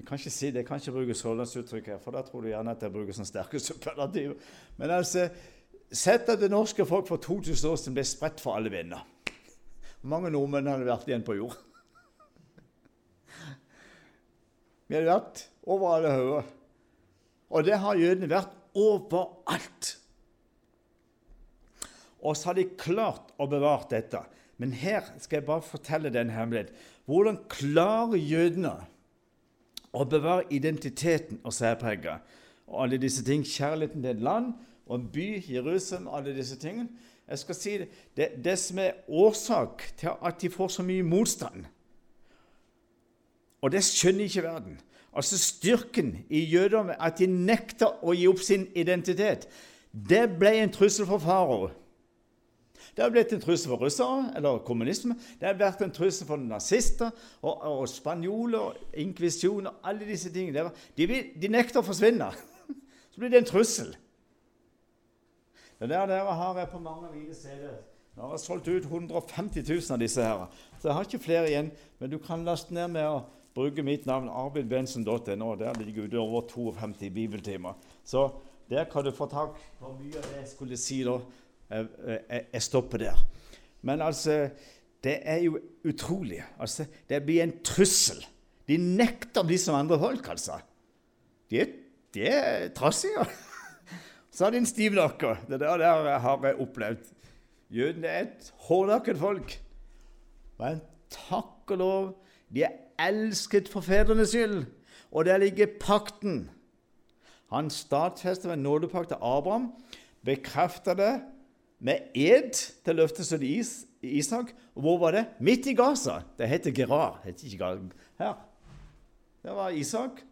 jeg kan ikke si det, jeg kan ikke bruke sørlandsuttrykk her, for da tror du gjerne at jeg bruker sånn sterke superlativer. Men altså, sett at det norske folk for 2000 år siden ble spredt for alle vinder. mange nordmenn hadde vært igjen på jord? Vi hadde vært over alle hoder. Og det har jødene vært overalt. Og så har de klart å bevare dette. Men her skal jeg bare fortelle den hemmeligheten. Hvordan klarer jødene å bevare identiteten og særpreget. Og alle disse ting, Kjærligheten til et land og en by, Jerusalem, alle disse tingene. Jeg skal si det, det, som er årsak til at de får så mye motstand. Og det skjønner ikke verden. Altså Styrken i jødedommen, at de nekter å gi opp sin identitet, det ble en trussel for farao. Det har blitt en trussel for russere eller kommunisme. Det har vært en trussel for nazister og, og spanjoler, inkvisjon og alle disse tingene. De, vil, de, nekter å forsvinne. Så blir det en trussel. Det der dere har jeg på mange av mine CD-er. Nå har jeg solgt ut 150 000 av disse her. Så jeg har ikke flere igjen. Men du kan laste ned med å bruke mitt navn arvidbensen.no. Der ligger det over 52 bibeltimer. Så der kan du få tak på mye av det jeg skulle si da jeg stopper der. Men altså Det er jo utrolig. Altså, det blir en trussel. De nekter å bli som andre folk, altså. De er, de er trassige. Så har de en stiv. Det der, der har jeg opplevd. Jødene er et hårdnakket folk. Men takk og lov, de er elsket for fedrenes skyld. Og der ligger pakten. Han stadfester ved nådepakt til Abraham, bekrefter det med ed til løftet til is, Isak. Og hvor var det? Midt i Gaza. Det heter Gerar. Det heter ikke Gaza. Her. Det var Isak.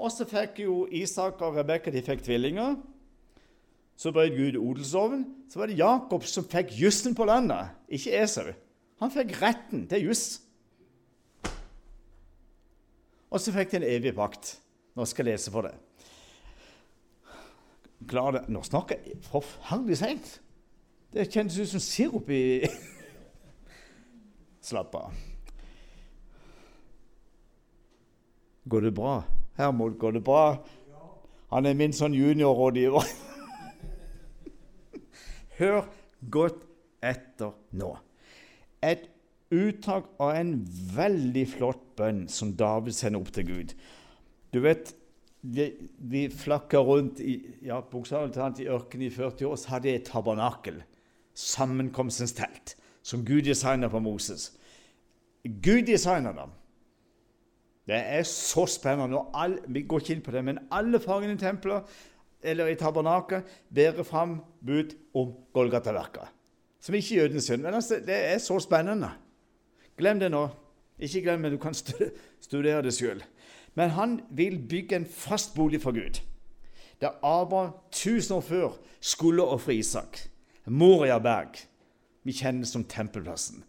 Og så fikk jo Isak og Rebekka tvillinger. Så brøt Gud odelsloven. Så var det Jakob som fikk jussen på landet, ikke Esau. Han fikk retten til juss. Og så fikk de en evig pakt. Nå skal jeg lese for det Nå snakker jeg forferdelig seint. Det kjennes ut som sirup i Slapp av. Går det bra? Hermod, går det bra? Han er min sånn juniorrådgiver. Hør godt etter nå. Et uttak av en veldig flott bønn som David sender opp til Gud. Du vet, vi, vi flakka rundt i, ja, talt i ørkenen i 40 år, så hadde jeg et tabernakel, sammenkomstens telt, som Gud designa på Moses. Gud designa dem. Det er så spennende. og all, Vi går ikke inn på det, men alle fagene i tempelet eller i tabernaket bærer fram bud om Golgata-verket. Som ikke er jødens synd. Men altså, det er så spennende. Glem det nå. Ikke glem det, du kan studere det sjøl. Men han vil bygge en fast bolig for Gud. Der Abraham tusen år før skulle ofre Isak. Moria berg. Vi kjenner det som tempelplassen.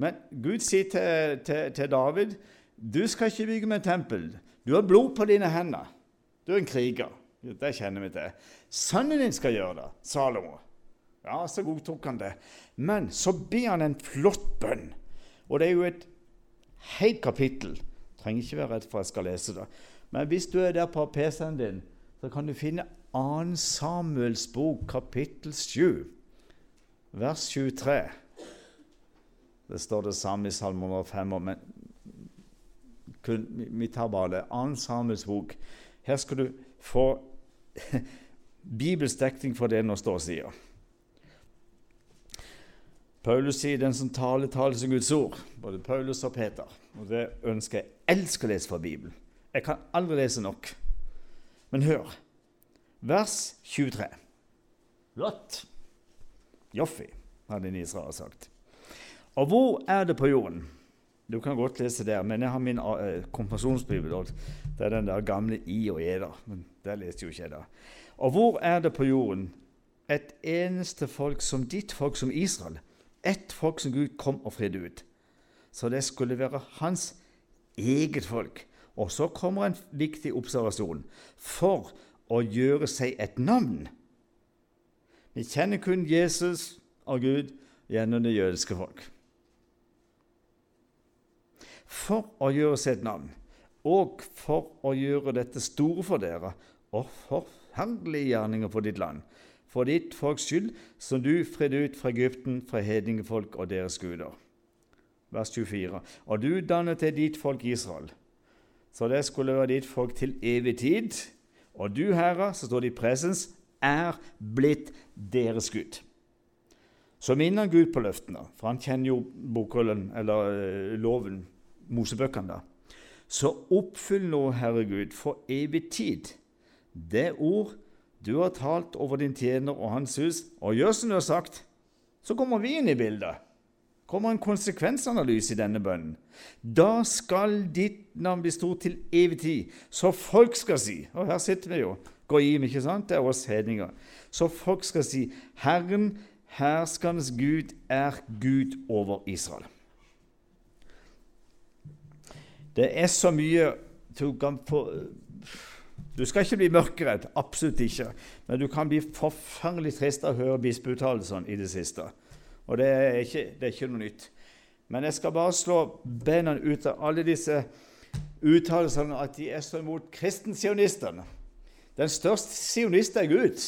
Men Gud sier til, til, til David du skal ikke bygge meg tempel. Du har blod på dine hender. Du er en kriger. Det kjenner vi til. Sønnen din skal gjøre det, Salomo. Ja, så godtok han det. Men så ber han en flott bønn. Og det er jo et helt kapittel. Trenger ikke være redd for at jeg skal lese det. Men hvis du er der på PC-en din, så kan du finne 2. Samuels bok, kapittel 7, vers 23. Det står det samme i Salme 105, men kun, vi tar bare det. Annen Samuels bok. Her skal du få bibelsk dekning for det nå står og sier. Paulus sier 'den som taler, taler som Guds ord'. Både Paulus og Peter. Og Det ønsker jeg. elsker å lese fra Bibelen. Jeg kan aldri lese nok. Men hør. Vers 23. Flott. Joffi, hadde en israeler sagt. Og hvor er det på jorden? Du kan godt lese der, men jeg har min uh. Det er den der gamle I og E. da, men Der leste jo ikke jeg da. Og hvor er det på jorden et eneste folk som ditt folk, som Israel? Ett folk som Gud kom og fridde ut. Så det skulle være hans eget folk. Og så kommer en viktig observasjon. For å gjøre seg et navn. Vi kjenner kun Jesus og Gud gjennom det jødiske folk for å gjøre sitt navn, og for å gjøre dette store for dere, og forferdelige gjerninger for ditt land, for ditt folks skyld, som du fridde ut fra Egypten, fra hedningefolk og deres guder. Vers 24. Og du dannet til ditt folk Israel, så det skulle være ditt folk til evig tid. Og du, Herre, som står i presens, er blitt deres Gud. Så minner Gud på løftene, for han kjenner jo bokrullen, eller uh, loven Mosebøkene, da. Så oppfyll nå, Herre Gud, for evig tid det ord du har talt over din tjener og hans hus, og gjør som du har sagt. Så kommer vi inn i bildet. kommer en konsekvensanalyse i denne bønnen. Da skal ditt navn bli stort til evig tid, så folk skal si Og her sitter vi jo. Goyim, ikke sant? Det er oss hedninger. Så folk skal si Herren, herskernes Gud, er Gud over Israel. Det er så mye du kan få Du skal ikke bli mørkeredd, absolutt ikke. Men du kan bli forferdelig trist av å høre bispeuttalelsene i det siste. Og det er, ikke, det er ikke noe nytt. Men jeg skal bare slå beina ut av alle disse uttalelsene at de er så imot kristensionistene. Den største sionist er Gud.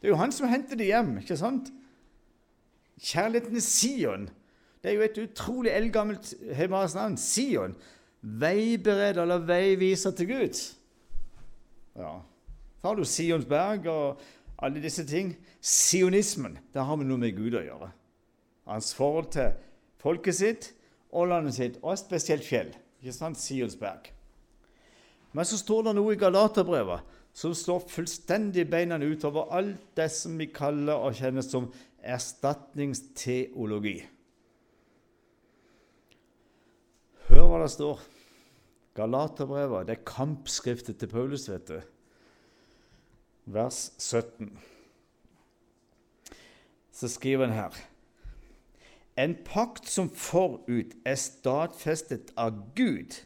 Det er jo han som henter dem hjem. ikke sant? Kjærligheten Sion. Det er jo et utrolig eldgammelt hebraisk navn. Sion veibereder eller veiviser til Gud. Ja. Så har du Sionsberg og alle disse ting. Sionismen, det har vi noe med Gud å gjøre. Hans forhold til folket sitt og landet sitt, og spesielt fjell. Ikke sant? Sionsberg. Men så står det noe i Galaterbrevet som slår fullstendig beina utover alt det som vi kaller og kjenner som erstatningsteologi. Hør hva det står. Galaterbrevet, det er kampskriftet til Paulus, vet du. Vers 17. Så skriver han her En pakt som forut er stadfestet av Gud,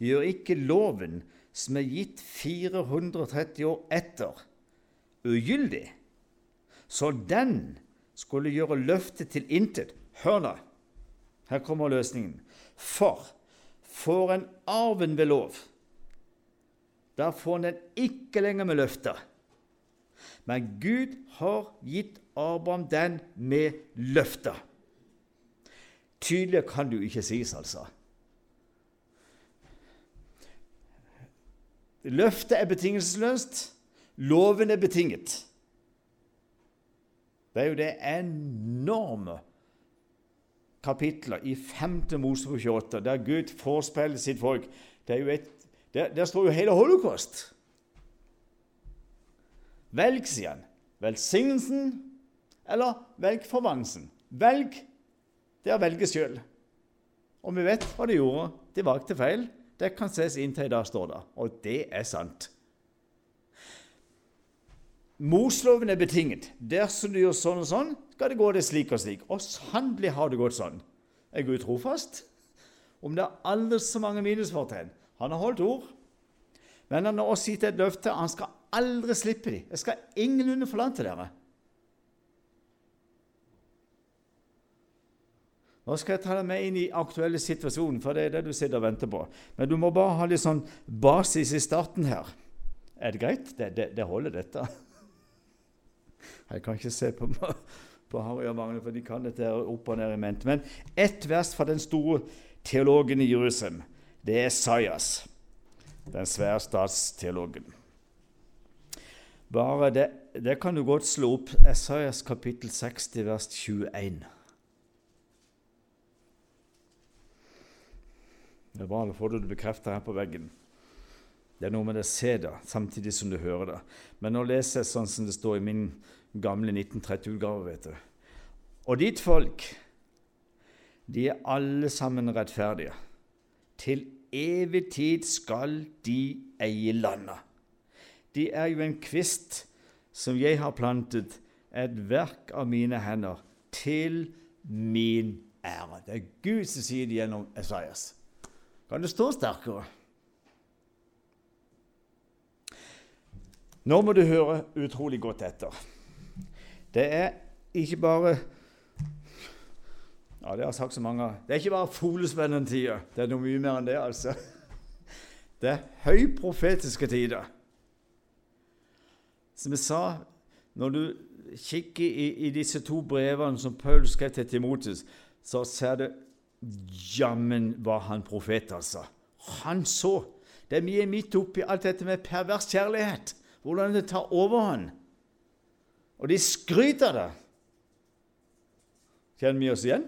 gjør ikke loven som er gitt 430 år etter, ugyldig, så den skulle gjøre løftet til intet. Hør nå, her kommer løsningen. For får en arven ved lov, da får en den ikke lenger med løfter. Men Gud har gitt Abraham den med løfter. Tydeligere kan det jo ikke sies, altså. Løftet er betingelsesløst. Loven er betinget. Det er jo det enorme kapitler i 5. Mosebok 28, der Gud forspeiler sitt folk. Et, der, der, står jo hele holocaust. Velg, sier han. Velsignelsen eller velg forbannelsen. Velg. Det å velge sjøl. Og vi vet hva de gjorde. De valgte feil. Det kan ses inntil i dag, står det. Og det er sant. Mosloven er betinget. Dersom du gjør sånn og sånn, skal det gå det slik og slik. Og sannelig har det gått sånn. Er Gud trofast? Om det er aldri så mange minusfortegn. Han har holdt ord. Men han har også gitt et løfte. Han skal aldri slippe dem. Jeg skal ingenlunde forlate dere. Nå skal jeg ta deg med inn i aktuelle situasjonen, for det er det du sitter og venter på. Men du må bare ha litt sånn basis i starten her. Er det greit? Det, det, det holder, dette. Jeg kan ikke se på, på Harry og Magne, for de kan dette opp og ned i mente. Men ett vers fra den store teologen i Jerusalem, det er Sajas, den svære statsteologen. Bare det, det kan du godt slå opp. Esaias kapittel 60, vers 21. Det er bra, da får det bekrefta her på veggen. Det er noe med det å se det samtidig som du hører det. Men nå leser jeg sånn som det står i min gamle 1930-utgave. vet du. Og ditt folk, de er alle sammen rettferdige. Til evig tid skal de eie landet. De er jo en kvist som jeg har plantet, et verk av mine hender, til min ære. Det er Gud som sier det gjennom Esaias. Kan det stå sterkere? Nå må du høre utrolig godt etter. Det er ikke bare Ja, det har sagt så mange Det er ikke bare folespennende tider. Det er noe mye mer enn det, altså. Det er høyprofetiske tider. Som jeg sa, når du kikker i, i disse to brevene som Paul skrev til Timotus, så ser du Jammen var han profet, altså. Han så. Det er mye midt oppi alt dette med pervers kjærlighet. Hvordan det tar overhånd. Og de skryter av det. Kjenner vi oss igjen?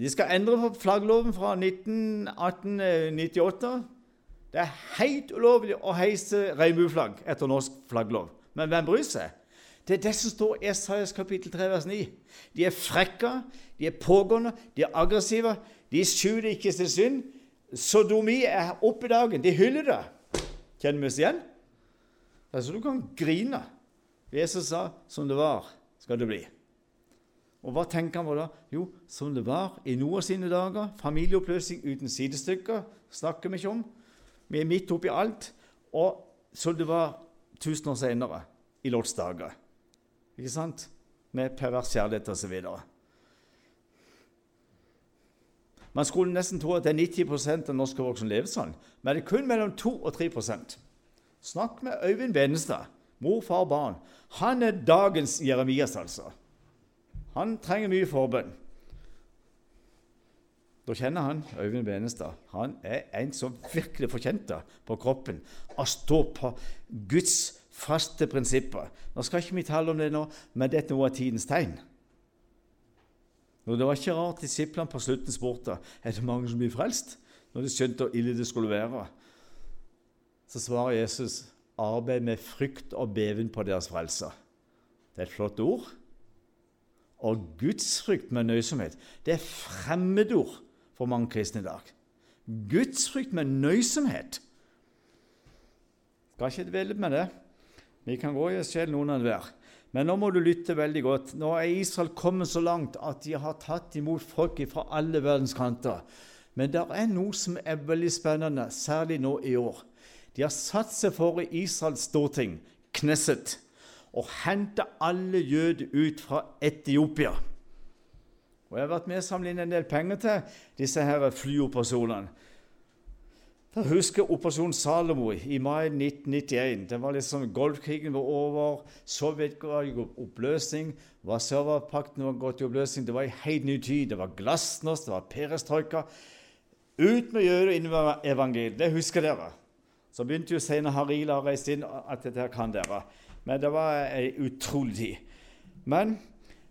De skal endre flaggloven fra 1898. Det er helt ulovlig å heise regnbueflagg etter norsk flagglov. Men hvem bryr seg? Det er det som står i Esaias kapittel 3, vers 9. De er frekke, de er pågående, de er aggressive, de skjuler ikke sin synd. Sodomi er oppe i dagen. De hyller det. Kjenner vi oss igjen? Altså, du kan grine. Jesus sa 'som det var, skal det bli'. Og hva tenker han på da? Jo, som det var i noen av sine dager. Familieoppløsning uten sidestykker snakker vi ikke om. Vi er midt oppi alt. Og som det var tusen år senere, i Lots dager. Ikke sant? Med pervers kjærlighet osv. Man skulle nesten tro at det er 90% av norske voksne lever sånn, men det er kun mellom 2 og 3% Snakk med Øyvind Benestad, mor, far, barn. Han er dagens Jeremias, altså. Han trenger mye forbønn. Da kjenner han Øyvind Benestad. Han er en som virkelig fortjente på kroppen. Å stå på Guds faste prinsipper. Nå skal ikke vi tale om det nå, men dette av tidens tegn. Og Det var ikke rart disiplene på slutten spurte er det mange som blir frelst, når de skjønte hvor ille det skulle være. så svarer Jesus arbeid med frykt og beven på deres frelse. Det er et flott ord. Og gudsfrykt med nøysomhet det er fremmedord for mange kristne i dag. Gudsfrykt med nøysomhet. Skal ikke dvele med det. Vi kan gå i oss sjel, noen av hver. Men nå må du lytte veldig godt. Nå er Israel kommet så langt at de har tatt imot folk fra alle verdens kanter. Men det er noe som er veldig spennende, særlig nå i år. De har satt seg for i Israels storting, Knesset, å hente alle jøder ut fra Etiopia. Og Jeg har vært med å samle inn en del penger til disse her flyoperasjonene. Jeg husker Operasjon Salomo i mai 1991. Det var liksom Golfkrigen var over, Sovjet var i oppløsning, Warszawapakten var gått i oppløsning. Det var en helt ny tid. Det var glasnost, det var perestrojka. Ut med jøder og inn med evangeliet. Det husker dere. Så begynte jo senere Harila å reise inn at dette kan dere. Men det var ei utrolig tid. Men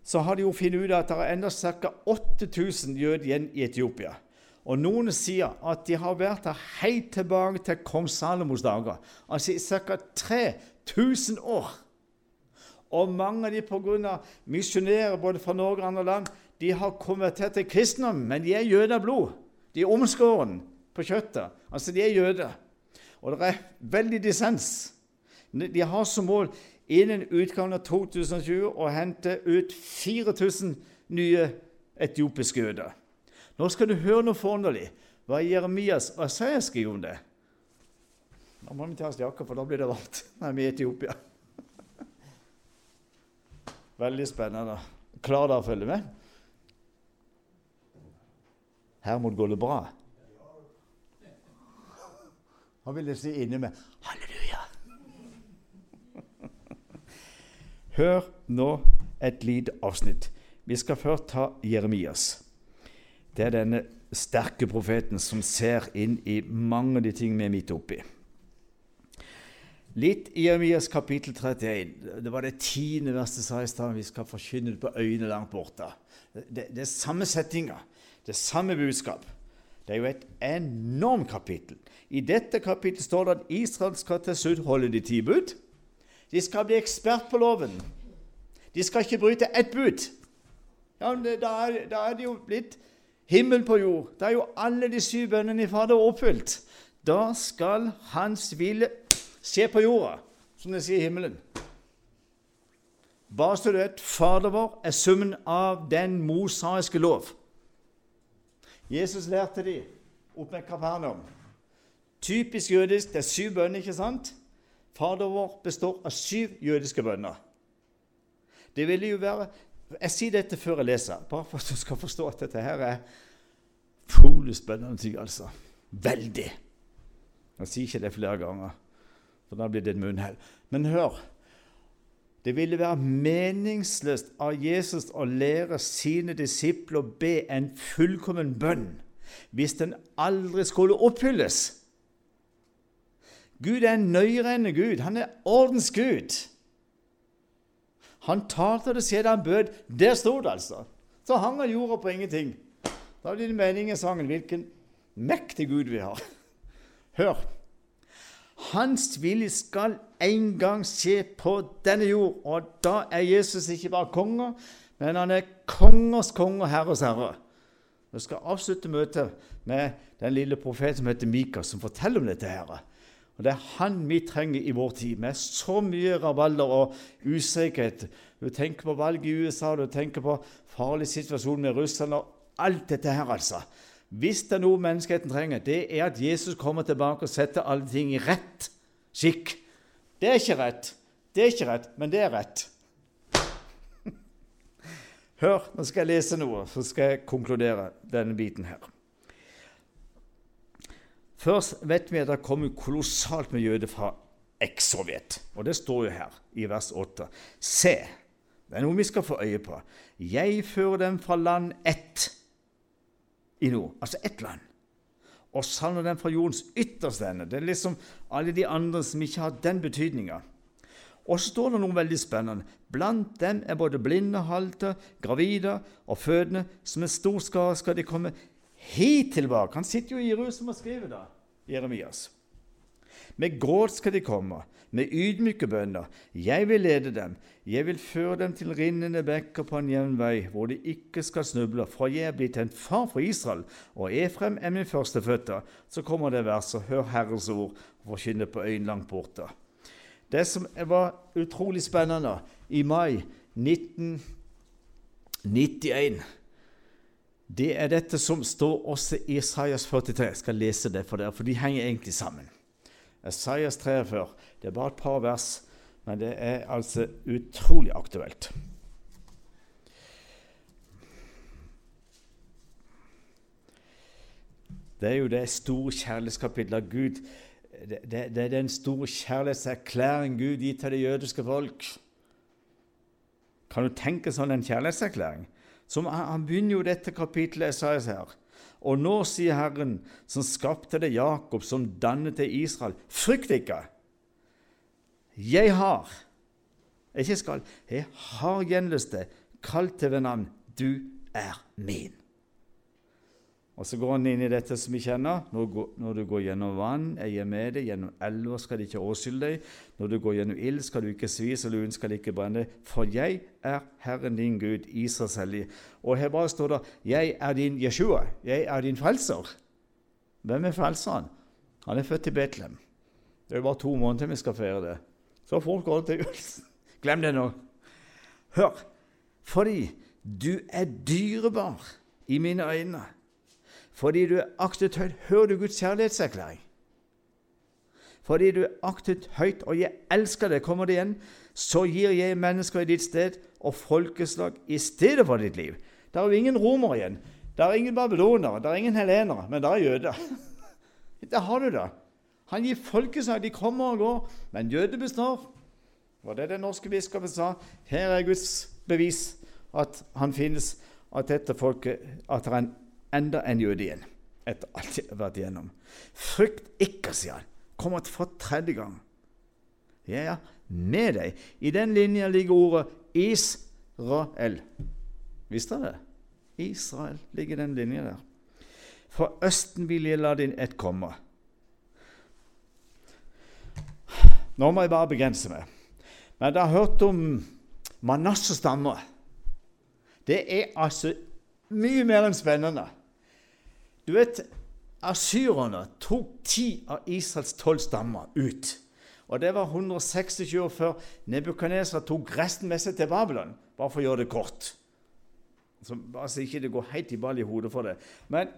så har de jo funnet ut at det er enda ca. 8000 jøder igjen i Etiopia. Og noen sier at de har vært her helt tilbake til kong Salomos dager. Altså i ca. 3000 år. Og mange av de pga. misjonærer både fra Norge og andre land de har konvertert til kristendom, men de er jøder av blod. De er omskåren på kjøttet. Altså, de er jøder. Og det er veldig dissens. De har som mål innen utgangen av 2020 å hente ut 4000 nye etiopiske jøder. Nå skal du høre noe forunderlig hva Jeremias og Isaiah skriver om det. Nå må vi ta oss jakka, for da blir det varmt Nei, vi er i Etiopia. Veldig spennende. Klar dere å følge med? Hermod, går det bra? Han ville si inni meg 'halleluja'. Hør nå et lite avsnitt. Vi skal først ta Jeremias. Det er denne sterke profeten som ser inn i mange av de tingene vi er midt oppi. Litt i Jeremias kapittel 31. Det var det tiende verset sa i stad. Vi skal forkynne det på øyene langt borte. Det, det er samme settinga, det er samme budskap. Det er jo et enormt kapittel. I dette kapittelet står det at Israel skal til slutt holde de ti bud. De skal bli ekspert på loven. De skal ikke bryte ett bud. Ja, da, er, da er det jo blitt himmel på jord. Da er jo alle de syv bønnene i Fader oppfylt. Da skal Hans hvile skje på jorda, som det sier i himmelen. Bare så du vet, Fader vår er summen av den mosaiske lov. Jesus lærte de opp med Kapernaum. Typisk jødisk. Det er syv bønner, ikke sant? Fader vår består av syv jødiske bønner. Det ville jo være Jeg sier dette før jeg leser, bare for at du skal forstå at dette her er utrolig spennende altså. Veldig. Jeg sier ikke det flere ganger, for da blir det et munnhell. Men hør. Det ville være meningsløst av Jesus å lære sine disipler å be en fullkommen bønn hvis den aldri skulle oppfylles. Gud er en nøyregnende Gud. Han er ordensgud. Han talte det skjedde, han bød. Der sto det, altså. Så hang han jorda på ingenting. Da blir det meningen i sangen hvilken mektig Gud vi har. Hør. Hans vilje skal en gang skje på denne jord. Og da er Jesus ikke bare konge, men han er kongers konge herres herre. Vi skal avslutte møtet med den lille profeten som heter Mika, som forteller om dette. her. Og Det er han vi trenger i vår tid, med så mye rabalder og usikkerhet. Du tenker på valget i USA, du tenker på farlig situasjon med Russland og alt dette her, altså. Hvis det er noe menneskeheten trenger, det er at Jesus kommer tilbake og setter alle ting i rett skikk. Det er ikke rett, det er ikke rett, men det er rett. Hør, nå skal jeg lese noe, så skal jeg konkludere denne biten her. Først vet vi at det kommer kolossalt med jøder fra eks-Sovjet. Og det står jo her i vers 8. Se, det er noe vi skal få øye på. Jeg fører dem fra land ett i nord, altså ett land, og savner dem fra jordens ytterste ende. Det er liksom alle de andre som ikke har den betydninga. Og så står det noe veldig spennende. Blant dem er både blinde, halte, gravide og fødende. Som en stor skare skal de komme hit tilbake. Han sitter jo i Jerusalem og skriver da, Jeremias. Med gråt skal de komme, med ydmyke bønner. Jeg vil lede dem. Jeg vil føre dem til rinnende bekker på en jevn vei, hvor de ikke skal snuble. For jeg er blitt en far for Israel, og Efrem er min førstefødte. Så kommer det verset. Hør Herrens ord og forkynne på øyen langt borte. Det som var utrolig spennende i mai 1991 det er dette som står også i Isaias 43. Jeg skal lese det for dere, for de henger egentlig sammen. Isaias 43. Det er bare et par vers, men det er altså utrolig aktuelt. Det er jo det store kjærlighetskapitlet av Gud. Det, det, det, er den store kjærlighetserklæring Gud gir til det jødiske folk. Kan du tenke sånn en kjærlighetserklæring? Som, han begynner jo dette kapittelet Esaias her. Og nå sier Herren, som skapte det Jakob, som dannet det Israel, frykt ikke. Jeg har ikke skal, jeg har gjenløst det, kalt til ved navn. Du er min. Og Så går han inn i dette som vi kjenner. Når, du går gjennom vann, er jeg med deg. Gjennom elver skal de ikke åskylde deg. Når du går gjennom ild, skal du ikke svis, og luen skal ikke brenne. For jeg er Herren din Gud, Israels hellige. Og her bare står det 'Jeg er din Jeshua'. Jeg er din frelser. Hvem er frelseren? Han er født i Betlehem. Det er jo bare to måneder til vi skal feire det. Så folk går til jul. Glem det nå. Hør. Fordi du er dyrebar i mine øyne fordi du aktet høyt. Hører du Guds kjærlighetserklæring? Fordi du aktet høyt, og jeg elsker det, kommer det igjen, så gir jeg mennesker i ditt sted og folkeslag i stedet for ditt liv. Det er jo ingen romere igjen. Det er ingen babylonere, det er ingen helenere, men det er jøder. Der har du det. Han gir folkeslag. De kommer og går, men jøder består. Og det den norske biskopen sa. Her er Guds bevis at han finnes, at dette folket, at det er en enda en jøde igjen etter alt jeg har vært igjennom. Frykt ikke, sier han. Kommer for tredje gang. Jeg er med deg. I den linja ligger ordet Israel. Visste dere det? Israel ligger i den linja der. For Østen vil jeg la din ett komme. Nå må jeg bare begrense meg. Men dere har hørt om Manasseh stammer. Det er altså mye mer enn spennende. Du vet, Asyrerne tok ti av Israels tolv stammer ut. Og Det var 126 år før Nebukadnesar tok resten med seg til Babylon. Bare for å gjøre det kort. Så, altså ikke det går helt i ball i hodet for det. Men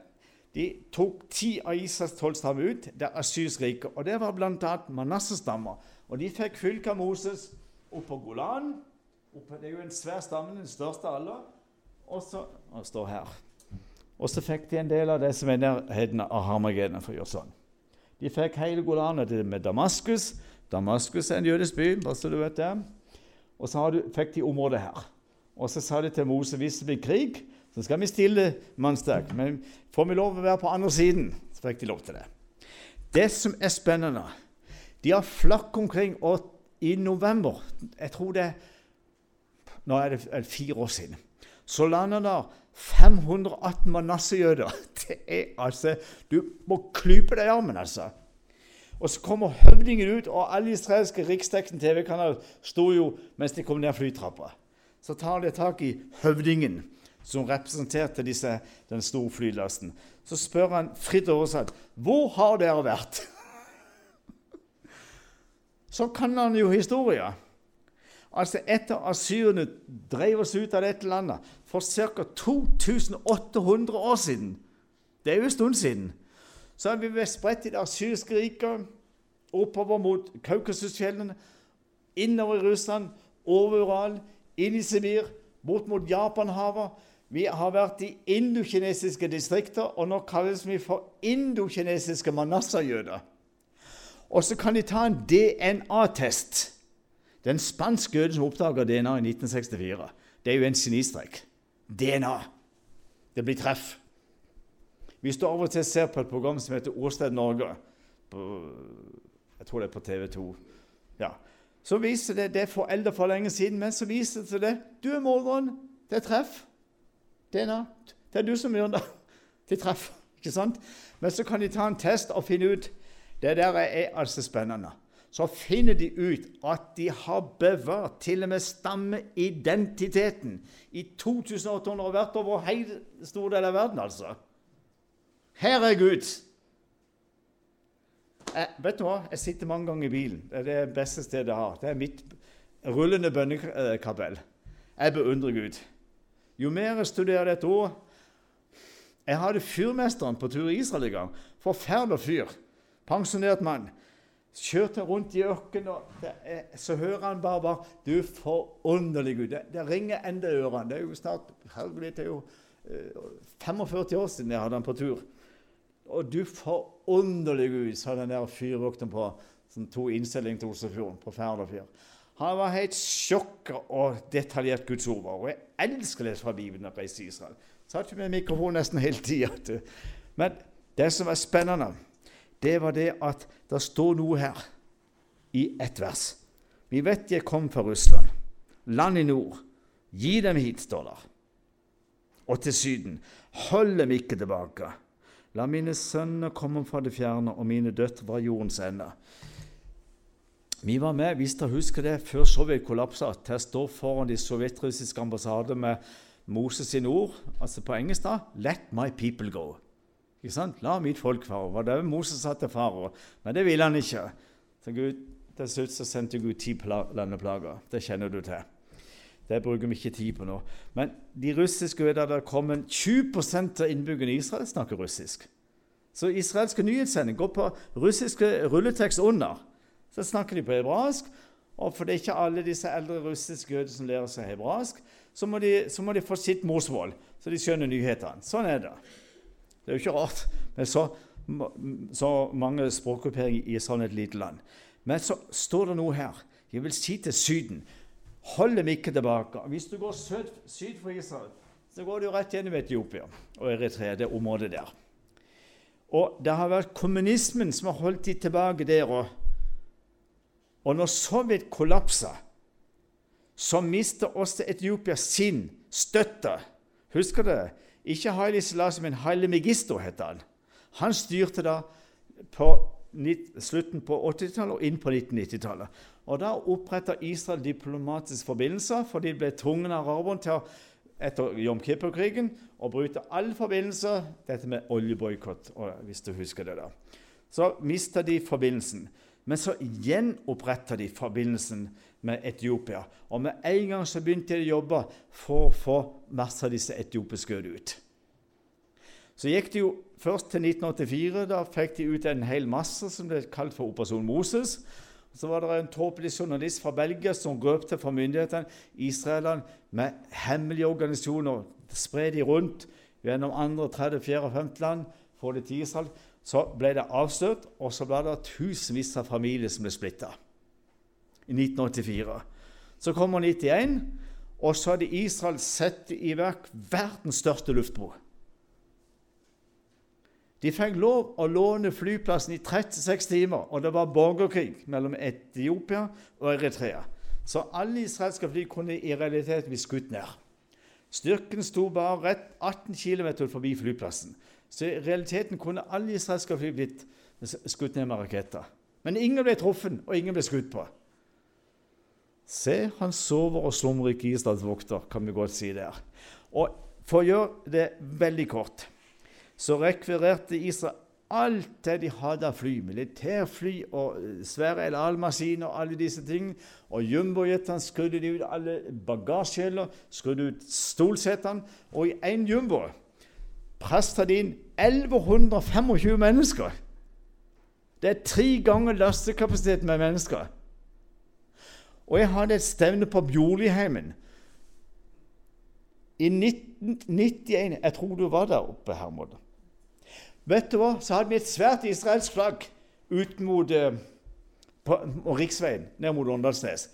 de tok ti av Israels tolv stammer ut. Det er Asyrs rike. Og det var bl.a. Manasseh-stammer. Og de fikk fylke av Moses opp på Golan. Oppe, det er jo en svær stamme, den største av alle. Og så står her. Og så fikk de en del av det som er nærheten av Harmageddon. for å gjøre sånn. De fikk hele Golanet med Damaskus. Damaskus er en jødisk by. bare så du vet det. Og så fikk de området her. Og så sa de til Mose hvis det blir krig, så skal vi stille mannsterkt. Men får vi lov å være på andre siden, så fikk de lov til det. Det som er spennende De har flakk omkring, og i november Jeg tror det Nå er det fire år siden. Så lander der 518 manassejøder. Det er altså Du må klype deg i armen, altså. Og så kommer høvdingen ut, og alle israelske riksdekkende TV-kanaler sto jo mens de kom ned flytrappa. Så tar de tak i høvdingen, som representerte disse, den store flylasten. Så spør han fritt oversatt hvor har dere vært? Så kan han jo historia. Altså Etter asyrene drev oss ut av dette landet for ca. 2800 år siden Det er jo en stund siden. Så har vi vært spredt i det asyrske riket, oppover mot Kaukasusfjellene, innover i Russland, over Ural, inn i Sibir, bort mot Japanhavet. Vi har vært i indokinesiske distrikter, og nå kalles vi for indokinesiske manassajøder. Og så kan de ta en DNA-test. Det er en spansk jøde som oppdaga DNA i 1964. Det er jo en genistrek. DNA. Det blir treff. Hvis du av og til ser på et program som heter Åsted Norge på, Jeg tror det er på TV 2. Ja. Så viser det det er foreldre for lenge siden, men så viser det det. Du er morgenen. Det er treff. DNA. Det er du som gjør det. Det treff. Ikke sant? Men så kan de ta en test og finne ut Det der er altså spennende. Så finner de ut at de har bevart til og med stammeidentiteten i 2800 og vært over hele stor del av verden, altså. Her er Gud. Jeg, vet du hva? Jeg sitter mange ganger i bilen. Det er det beste stedet jeg har. Det er mitt rullende bønnekapell. Jeg beundrer Gud. Jo mer jeg studerer dette ordet Jeg hadde fyrmesteren på tur i Israel en gang. Forferdelig fyr. Pensjonert mann. Kjørte rundt i ørkenen, og så hører han bare, bare 'Du forunderlig Gud'. Det, det ringer enda i ørene. Det er jo snart herregud, det er jo uh, 45 år siden jeg hadde han på tur. Og du forunderlige Gud, sa den der fyrvokteren på som to innstilling til Oslofjorden. på fyr. Han var helt sjokka og detaljert Guds ord. Og jeg elsker det fra Bibelen og reise til Israel. Satt med mikrofon nesten hele tida. Men det som er spennende, det var det at det står noe her i ett vers. Vi vet jeg kom fra Russland, land i nord. Gi dem hit, står der. Og til Syden. Hold dem ikke tilbake. La mine sønner komme fra det fjerne, og mine døtre fra jordens ende. Vi var med, hvis dere husker det, før Sovjet kollapsa, til å stå foran de sovjetrussiske ambassader med Moses sine ord, altså på engelsk da 'Let my people go'. Ikke sant? La mitt folk fare. Var det Moses sa til farao. Men det ville han ikke. Så Gud, til slutt så sendte Gud ti landeplager. Det kjenner du til. Det bruker vi ikke tid på nå. Men de russiske vet at det kommer 20% av innbyggerne i Israel snakker russisk. Så israelske nyhetssendinger går på russiske rulletekst under. Så snakker de på hebraisk. Og for det er ikke alle disse eldre russiske jødene som lærer seg hebraisk, så må, de, så må de få sitt morsmål, så de skjønner nyhetene. Sånn er det. Det er jo ikke rart med så, så mange språkgrupperinger i sånn et lite land. Men så står det noe her. Jeg vil si til Syden Hold dem ikke tilbake. Hvis du går syd, syd for Israel, så går du rett gjennom Etiopia og Eritrea, det området der. Og det har vært kommunismen som har holdt dem tilbake der òg. Og når Sovjet kollapsa, så mister også Etiopia sin støtte. Husker dere? Ikke Haile Selassie, men Haile Megisto het han. Han styrte da på slutten på 80-tallet og inn på 1990-tallet. Og Da oppretta Israel diplomatiske forbindelser, for de ble tvunget av araberne til å etter Jom Kippur-krigen å bryte alle forbindelser. Dette med oljeboikott, hvis du husker det. da. Så mista de forbindelsen. Men så gjenoppretta de forbindelsen med Etiopia. Og med en gang så begynte de å jobbe for å få masse av disse etiopiske ut. Så gikk det jo først til 1984. Da fikk de ut en hel masse som ble kalt for Operasjon Moses. Så var det en tåpelig journalist fra Belgia som røpte for myndighetene Israelene med hemmelige organisasjoner. Spre de rundt gjennom andre, tredje, fjerde og femte land. Få det til Israel. Så ble det avslørt, og så ble det tusenvis av familier som ble splitta. I 1984. Så kommer 91, og så hadde Israel satt i verk verdens største luftbro. De fikk lov å låne flyplassen i 36 timer, og det var borgerkrig mellom Etiopia og Eritrea. Så alle israelske fly kunne i realiteten bli skutt ned. Styrken sto bare rett 18 km forbi flyplassen. Så i realiteten kunne alle israelske fly blitt skutt ned med raketter. Men ingen ble truffet, og ingen ble skutt på. Se, han sover og slumrer ikke Israels vokter, kan vi godt si der. Og For å gjøre det veldig kort så rekvirerte Israel alt det de hadde av fly. Militærfly og eh, svære LAL-maskiner og alle disse tingene. Og jumbojetene skrudde de ut alle bagasjehyller, skrudde ut stolsetene. Og i én jumbo presset de inn 1125 mennesker. Det er tre ganger lastekapasiteten med mennesker. Og jeg hadde et stevne på Bjorliheimen i 1991. Jeg tror du var der oppe, Hermod. Vet du hva? Så hadde vi et svært israelsk flagg ut mot eh, på, riksveien ned mot Åndalsnes.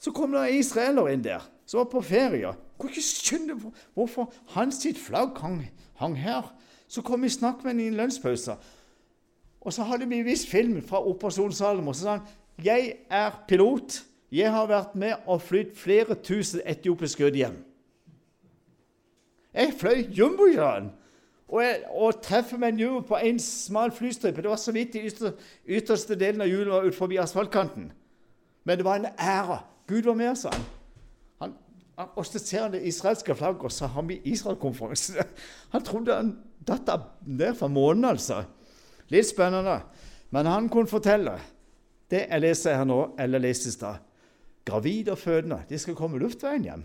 Så kom det israelere inn der som var på ferie. Kunne ikke skjønne hvorfor hans sitt flagg hang, hang, her. Så kom vi snakk med ham i en lønnspause. Og så hadde vi vist film fra operasjonssalen, og Så sa han jeg er pilot. Jeg har vært med og flydd flere tusen etiopiske hjem. Jeg fløy jumbojet Og, og treffer meg en på en smal flystripe. Det var så vidt i ytter, ytterste delen av hjulet var ut forbi asfaltkanten. Men det var en ære. Gud var med, sa han. han, han og så ser han det israelske flagget, og så har vi Israel-konferanse. Han trodde han datt ned fra månen, altså. Litt spennende. Men han kunne fortelle det jeg leser her nå, eller leste i stad. Gravide og fødende de skal komme luftveien hjem.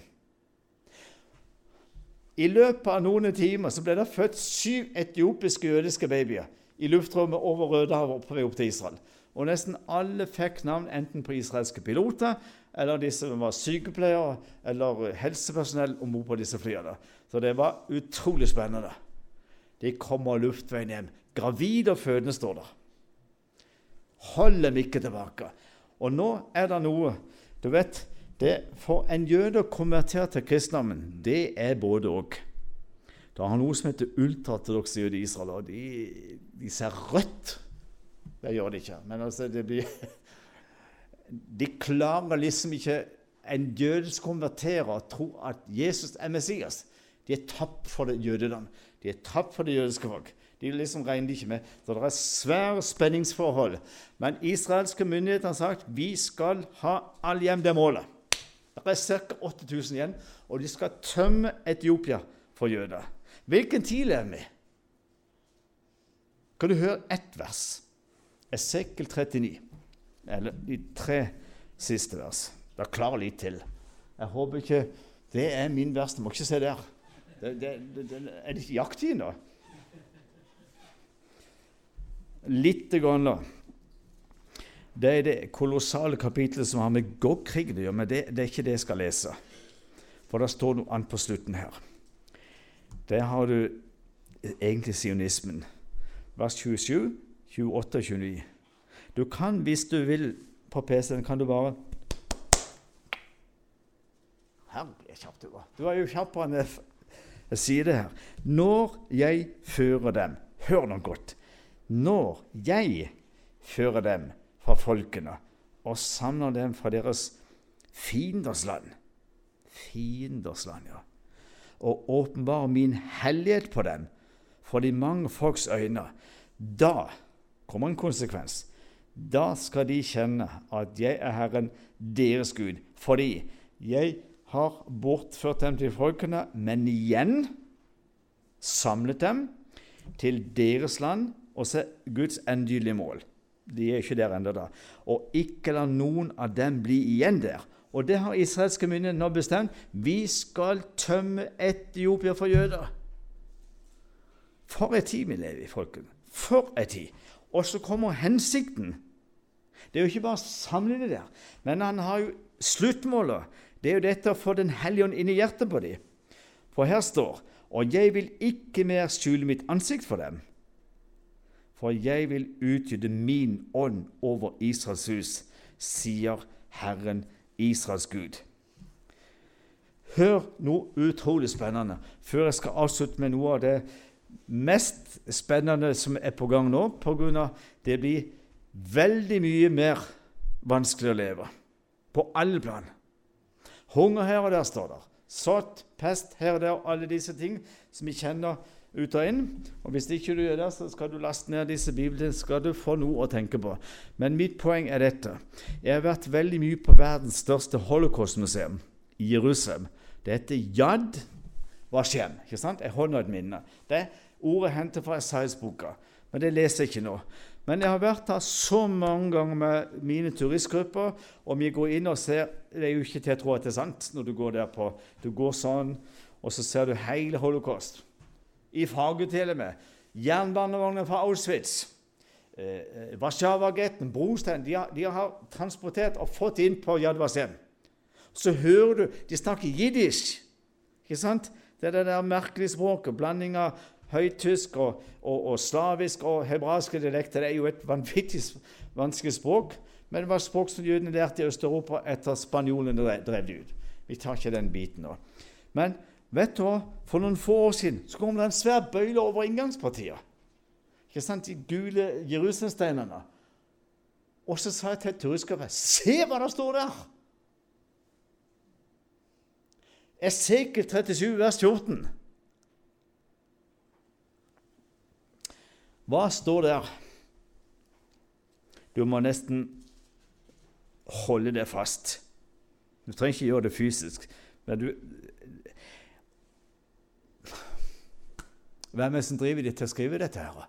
I løpet av noen timer så ble det født syv etiopiske jødiske babyer i luftrommet over Rødehavet på vei opp til Israel. Og nesten alle fikk navn enten på israelske piloter eller de som var sykepleiere eller helsepersonell om bord på disse flyene. Så det var utrolig spennende. De kommer luftveien hjem. Gravide og fødende står der. Hold dem ikke tilbake. Og nå er det noe Du vet, det, for en jøde å konvertere til kristendommen, det er både òg. Det har noe som heter ultraortodokse jøder i Israel, og de, de, ser rødt. Det gjør de ikke, men altså det blir De klarer liksom ikke En jødisk konverterer tror at Jesus er Messias. De er tapt for det jødedom. De er tapt for det jødiske folk. De liksom regner ikke med. Så det er svære spenningsforhold. Men israelske myndigheter har sagt vi skal ha alle hjem det målet. Det er ca. 8000 igjen, og de skal tømme Etiopia for jøder. Hvilken tid lever vi Kan du høre ett vers? Esekel 39, eller de tre siste vers. Da klarer litt til. Jeg håper ikke Det er min vers. Du må ikke se der. Det, det, det, er det ikke jakttid nå? Lite grann, da. Det er det kolossale kapitlet som har med Gog-krigen å gjøre, men det, det, er ikke det jeg skal lese. For det står noe annet på slutten her. Der har du egentlig sionismen. Vers 27, 28 og 29. Du kan, hvis du vil, på PC-en kan du bare Herlig kjapp du var. Du var jo kjappere enn jeg sier det her. Når jeg fører dem Hør nå godt. Når jeg fører dem fra folkene og samler dem fra deres fienders land. Fienders land, ja. Og åpenbarer min hellighet på dem for de mange folks øyne. Da kommer en konsekvens. Da skal de kjenne at jeg er Herren deres Gud, fordi jeg har bortført dem til folkene, men igjen samlet dem til deres land og se Guds endelige mål. De er ikke der ennå, da. Og ikke la noen av dem bli igjen der. Og det har israelske myndigheter nå bestemt. Vi skal tømme Etiopia for jøder. For ei tid vi lever i, folkens. For ei tid. Og så kommer hensikten. Det er jo ikke bare å sammenligne der, men han har jo sluttmålet. Det er jo dette å få Den hellige ånd inn i hjertet på dem. For her står Og jeg vil ikke mer skjule mitt ansikt for dem for jeg vil utgyde min ånd over Israels hus, sier Herren Israels Gud. Hør noe utrolig spennende før jeg skal avslutte med noe av det mest spennende som er på gang nå, pga. det blir veldig mye mer vanskelig å leve. På alle plan. Hunger her og der står der. Sått, pest her og der, alle disse ting som vi kjenner ut og inn. Og Hvis ikke du gjør det, så skal du laste ned disse biblene, skal du få noe å tenke på. Men mitt poeng er dette. Jeg har vært veldig mye på verdens største holocaustmuseum i Jerusalem. Det heter Yad Vashem. ikke sant? Jeg holder et minne. Det ordet hentet fra Esaias-boka, men det leser jeg ikke nå. Men jeg har vært her så mange ganger med mine turistgrupper, og vi går inn og ser Det er jo ikke til å tro at det er sant når du går der på Du går sånn, og så ser du hele holocaust i faget til og med. Jernbanevogner fra Auschwitz. Eh, eh Warszawa-getten, brostein de, de, har transportert og fått inn på Yad Vashem. Så hører du de snakker jiddisch. Ikke sant? Det er det der merkelige språket. Blanding av høytysk og, og, og, slavisk og hebraiske dialekter. Det er jo et vanvittig vanskelig språk. Men det var språk som jødene lærte i Øst-Europa etter spanjolene drev det ut. Vi tar ikke den biten nå. Men Vet du hva? For noen få år siden så kom det en svær bøyle over inngangspartiet. Ikke sant? De gule Jerusalemsteinene. Og så sa jeg til turistgruppen Se hva det står der! Esekel 37, vers 14. Hva står der? Du må nesten holde det fast. Du trenger ikke gjøre det fysisk, men du Hvem er det som driver de til å skrive dette? her?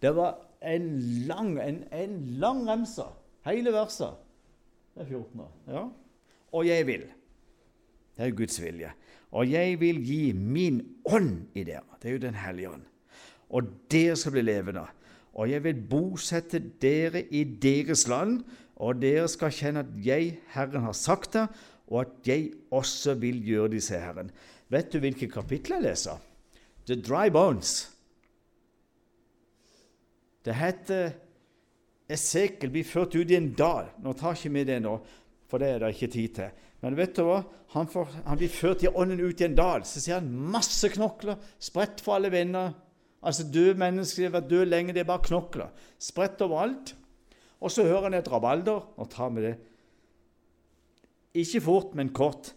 Det var en lang, en, en lang remse, hele verset. Det er 14. Ja. Og jeg vil. Det er Guds vilje. Og jeg vil gi min ånd i dere. Det er jo Den hellige ånd. Og dere skal bli levende. Og jeg vil bosette dere i deres land, og dere skal kjenne at jeg, Herren, har sagt det, og at jeg også vil gjøre disse Herren. Vet du hvilket kapittel jeg leser? The Dry Bones. Det heter Esekel blir ført ut i en dal. Nå tar ikke vi det nå, for det er det ikke tid til. Men vet du hva? Han, får, han blir ført i ånden ut i en dal. Så ser han masse knokler spredt for alle vinder. Altså døde mennesker, har vært døde lenge, det er bare knokler. Spredt overalt. Og så hører han et rabalder. og tar med det ikke fort, men kort.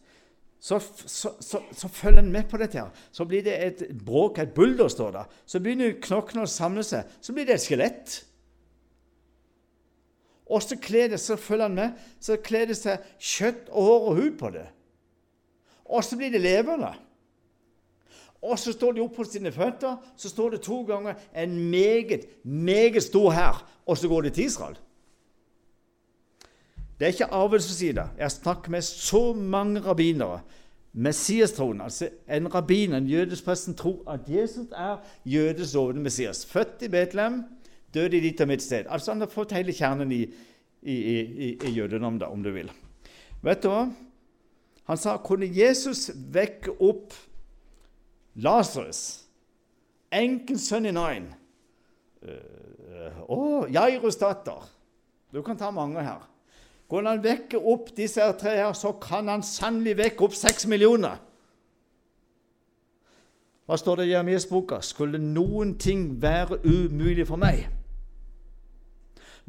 Så, så, så, så, følger han med på dette. her. Så blir det et bråk, et bulder står der. Så begynner knoklene å samle seg. Så blir det et skjelett. Og så kler det, så følger han med, så kler det seg kjøtt og hår og hud på det. Og så blir det levende. Og så står de opp på sine føtter, så står det to ganger en meget, meget stor hær, og så går det til Israel. Det er ikke avlsside. Jeg snakker med så mange rabbinere. Messias-troen, altså en rabbiner, en jødisk presten, tror at Jesus er jødes lovende Messias. Født i Betlehem, død i ditt og mitt sted. Altså Han har fått hele kjernen i, i, i, i jødedom, da, om du vil. Vet du hva? Han sa kunne Jesus vekke opp Lasarus, enkens sønn i Nain, og Jairus datter Du kan ta mange her. Går han vekke opp disse tre her, så kan han sannelig vekke opp seks millioner. Hva står det i Jeremias boka? Skulle noen ting være umulig for meg?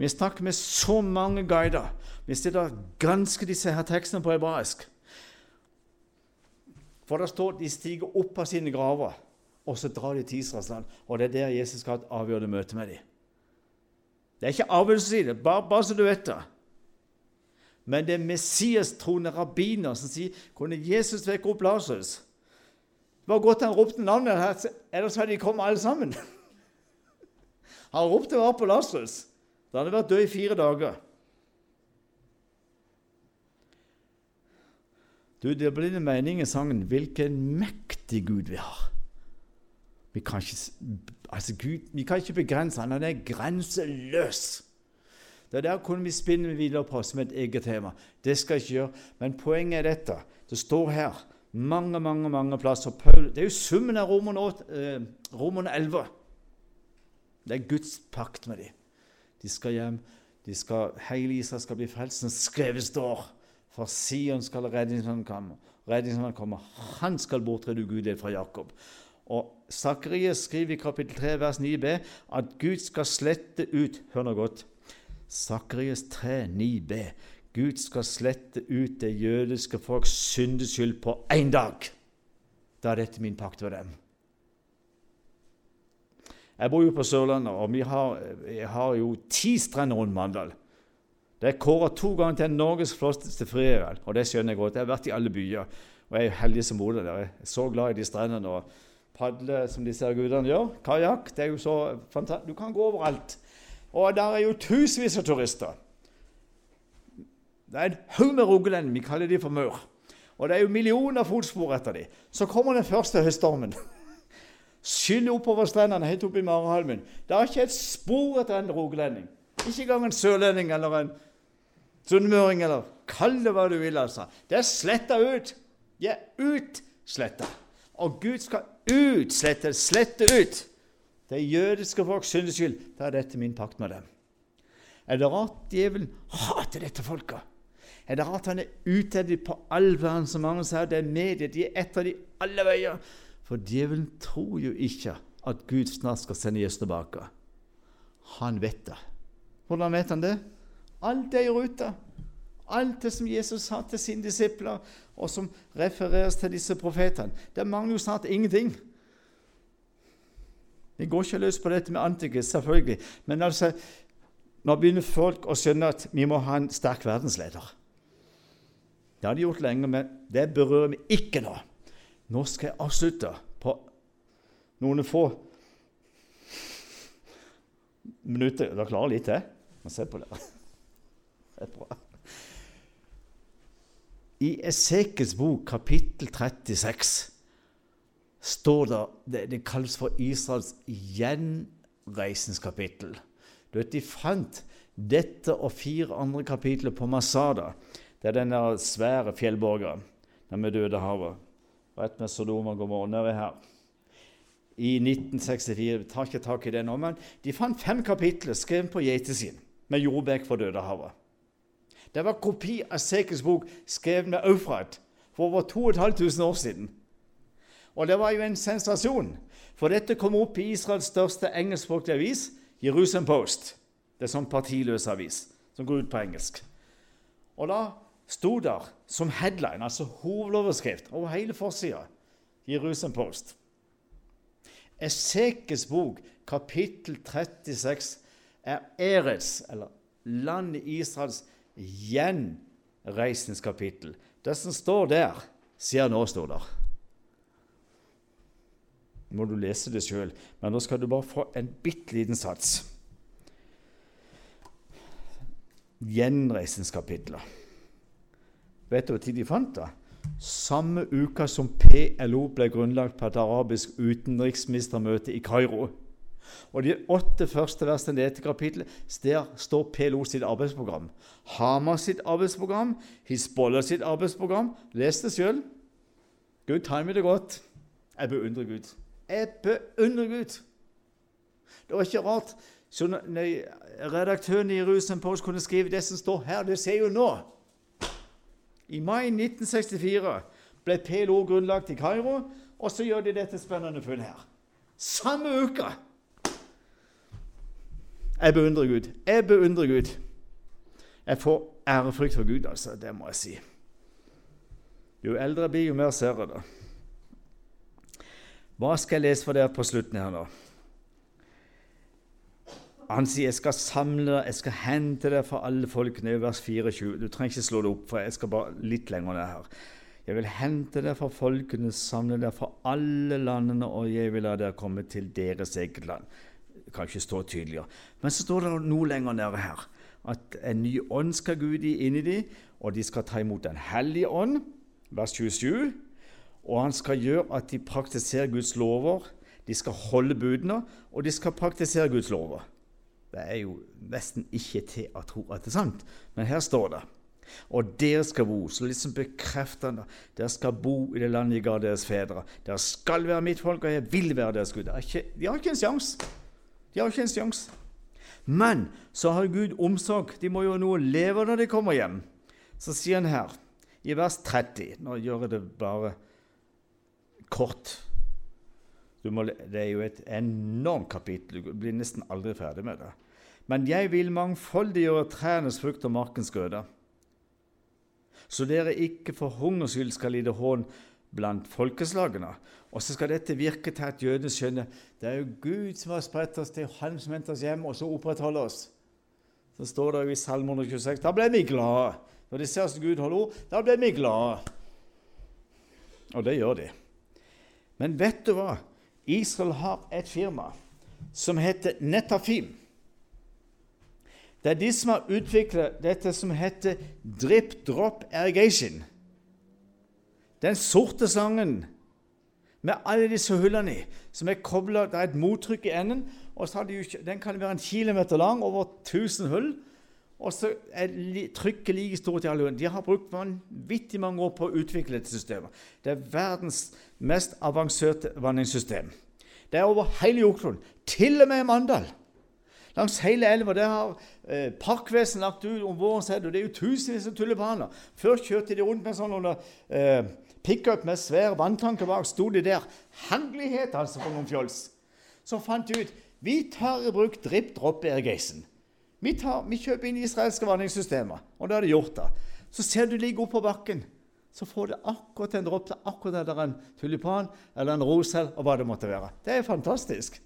Vi snakker med så mange guider. Vi stiller ganske disse her tekstene på hebraisk. For det står de stiger opp av sine graver, og så drar de til Israels land. Og det er der Jesus skal ha et avgjørende møte med dem. Det er ikke avgjørelse å si det, bare, bare så du vet det. Men det er Messias-troende rabbiner som sier kunne Jesus vekke opp Lasarus. Det var godt han ropte navnet, her, ellers hadde de kommet alle sammen. Han ropte bare på Lasarus. Da hadde han vært død i fire dager. Du, Det blir en mening i sangen 'Hvilken mektig Gud vi har'. Vi kan ikke, altså Gud, vi kan ikke begrense han, han er grenseløs. Det der kunne vi spinne videre på som et eget tema. Det skal jeg ikke gjøre. Men poenget er dette. Det står her mange mange, mange plasser. Det er jo summen av Romerne 11. Eh, det er Guds pakt med dem. De skal hjem. De skal, hele Israel skal bli frelst. Som skrevet står. For Sion skal redningsmannen komme. Redningsmannen kommer. Han skal bortrede ugudelighet fra Jakob. Og Sakarias skriver i kapittel 3, vers 9b at Gud skal slette ut Hør nå godt. Sakarias 3, 9b. Gud skal slette ut det jødiske folks syndeskyld på én dag. Da er dette min pakt med dem. Jeg bor jo på Sørlandet, og vi har, har jo ti strender rundt Mandal. Det er kåra to ganger til Norges flotteste frieri, og det skjønner jeg godt. Jeg har vært i alle byer, og jeg er heldig som bor der. Jeg er så glad i de strendene og padle som disse gudene gjør. Kajakk. Det er jo så fantastisk. Du kan gå overalt. Og der er jo tusenvis av turister. Det er en haug med rogalendinger. Vi kaller de for maur. Og det er jo millioner fotspor etter dem. Så kommer den første høststormen. Skyller oppover strendene helt opp i Marehalmen. Det er ikke et spor etter en rogalending. Ikke engang en sørlending eller en sunnmøring eller Kall det hva du vil, altså. Det er sletta ut. De er utsletta. Og Gud skal utslette, slette ut det jødiske folks syndeskyld, da er dette min pakt med dem. Er det rart djevelen hater dette folket? Er det rart han er ute etter dem på all verden, som mange sier? Det er medier, de er etter dem alle veier. For djevelen tror jo ikke at Gud snart skal sende Jesus tilbake. Han vet det. Hvordan vet han det? Alt er i rute. Alt det som Jesus sa til sine disipler, og som refereres til disse profetene. Det mangler jo snart ingenting. Vi går ikke løs på dette med Antikrist, selvfølgelig. Men altså, nå begynner folk å skjønne at vi må ha en sterk verdensleder. Det har de gjort lenge, men det berører vi ikke nå. Nå skal jeg avslutte på noen få minutter. Dere klarer litt til? Se på det. Det er bra. I Esekels bok, kapittel 36, står det Det, det kalles for Israels gjenreisningskapittel. Du vet, De fant dette og fire andre kapitler på Masada. Det er denne svære fjellborga der med døde havet. Rett med Sodoma og Gomorra her. I 1964 vi tar ikke tak i det nå, men de fant fem kapitler skrevet på geiteskin med jordbæk for Dødehavet. Det var kopi av Sekels bok skrevet med Eufrat for over 2500 år siden. Og det var jo en sensasjon, for dette kom opp i Israels største engelskspråklige avis, Jerusalem Post. Det er sånn partiløs avis som går ut på engelsk. Og da sto der som headline, altså hovedoverskrift, over hele forsida, Jerusalem Post. Esekes bok, kapittel 36, er Erets, eller landet Israels gjenreisningskapittel. Det som står der, sier nå står der. Må du lese det sjøl, men nå skal du bare få en bitte liten sats. kapitler. Vet du tid de fant det? Samme uka som PLO ble grunnlagt på et arabisk utenriksministermøte i Kairo. Og De åtte første versene i dette kapittelet der står PLO sitt arbeidsprogram. Hamas sitt arbeidsprogram, Hizbollah sitt arbeidsprogram. Les det sjøl. Gud timer det godt. Jeg beundrer Gud. Jeg beundrer Gud. Det var ikke rart så redaktøren i Jerusalem Post kunne skrive det som står her. Det ser jo nå. I mai 1964 ble PLO grunnlagt i Kairo, og så gjør de dette spennende funnet her. Samme uke! Jeg beundrer Gud. Jeg beundrer Gud. Jeg får ærefrykt for Gud, altså. Det må jeg si. Jo eldre jeg blir, jo mer ser jeg det. Hva skal jeg lese for dere på slutten her nå? Han sier 'jeg skal samle deg, jeg skal hente deg fra alle folkene' vers 24. Du trenger ikke slå det opp, for jeg skal bare litt lenger ned her. Jeg vil hente deg fra folkene, samle deg fra alle landene, og jeg vil la dere komme til deres eget land. Det kan ikke stå tydeligere. Men så står det noe lenger nede her at en ny ånd skal Gud gi inn i dem, og de skal ta imot Den hellige ånd, vers 27. Og han skal gjøre at de praktiserer Guds lover, de skal holde budene, og de skal praktisere Guds lover. Det er jo nesten ikke til å tro at det er sant, men her står det. Og dere skal bo, så liksom bekrefter han det. Dere skal bo i det landet jeg ga deres fedre. Dere skal være mitt folk, og jeg vil være deres Gud. de har ikke en sjanse. De har ikke en sjanse. Men så har Gud omsorg. De må jo noe leve når de kommer hjem. Så sier han her, i vers 30 Nå gjør jeg det bare kort. Må, det er jo et enormt kapittel. Du blir nesten aldri ferdig med det. Men jeg vil mangfoldiggjøre trærnes frukt og markens grøde, så dere ikke for hungers skal lide hån blant folkeslagene. Og så skal dette virke til at jødene skjønner det er jo Gud som har spredt oss til Han som henter oss hjem, og så opprettholder oss. Så står det jo i Salme 126 da ble vi glade. Når de ser oss Gud holder ord, da ble vi glade. Og det gjør de. Men vet du hva? Israel har et firma som heter Netafim. Det er de som har utviklet dette som heter drip drop irrigation. Den sorte slangen med alle disse hullene i, som er kobla Det er et mottrykk i enden. og Den kan være en kilometer lang, over 1000 hull. Og så er trykket like stort i alle land. De har brukt vanvittig mange år på å utvikle dette systemet. Det er verdens mest avanserte vanningssystem. Det er over hele jordkloden, til og med Mandal. Langs hele elva der har eh, Parkvesenet lagt ut om våren, og det er jo tusenvis av tulipaner. Før kjørte de rundt med sånn under eh, pickup med svær vanntanker bak. Sto de der. Herlighet, altså, for noen fjols. Så fant de ut vi tar i bruk drip drop irrigation. Vi, tar, vi kjøper inn israelske vanningssystemer, og det har de gjort. da. Så ser du ligge oppå bakken, så får du akkurat en dråpe akkurat der det er en tulipan eller en rose og hva det måtte være. Det er fantastisk.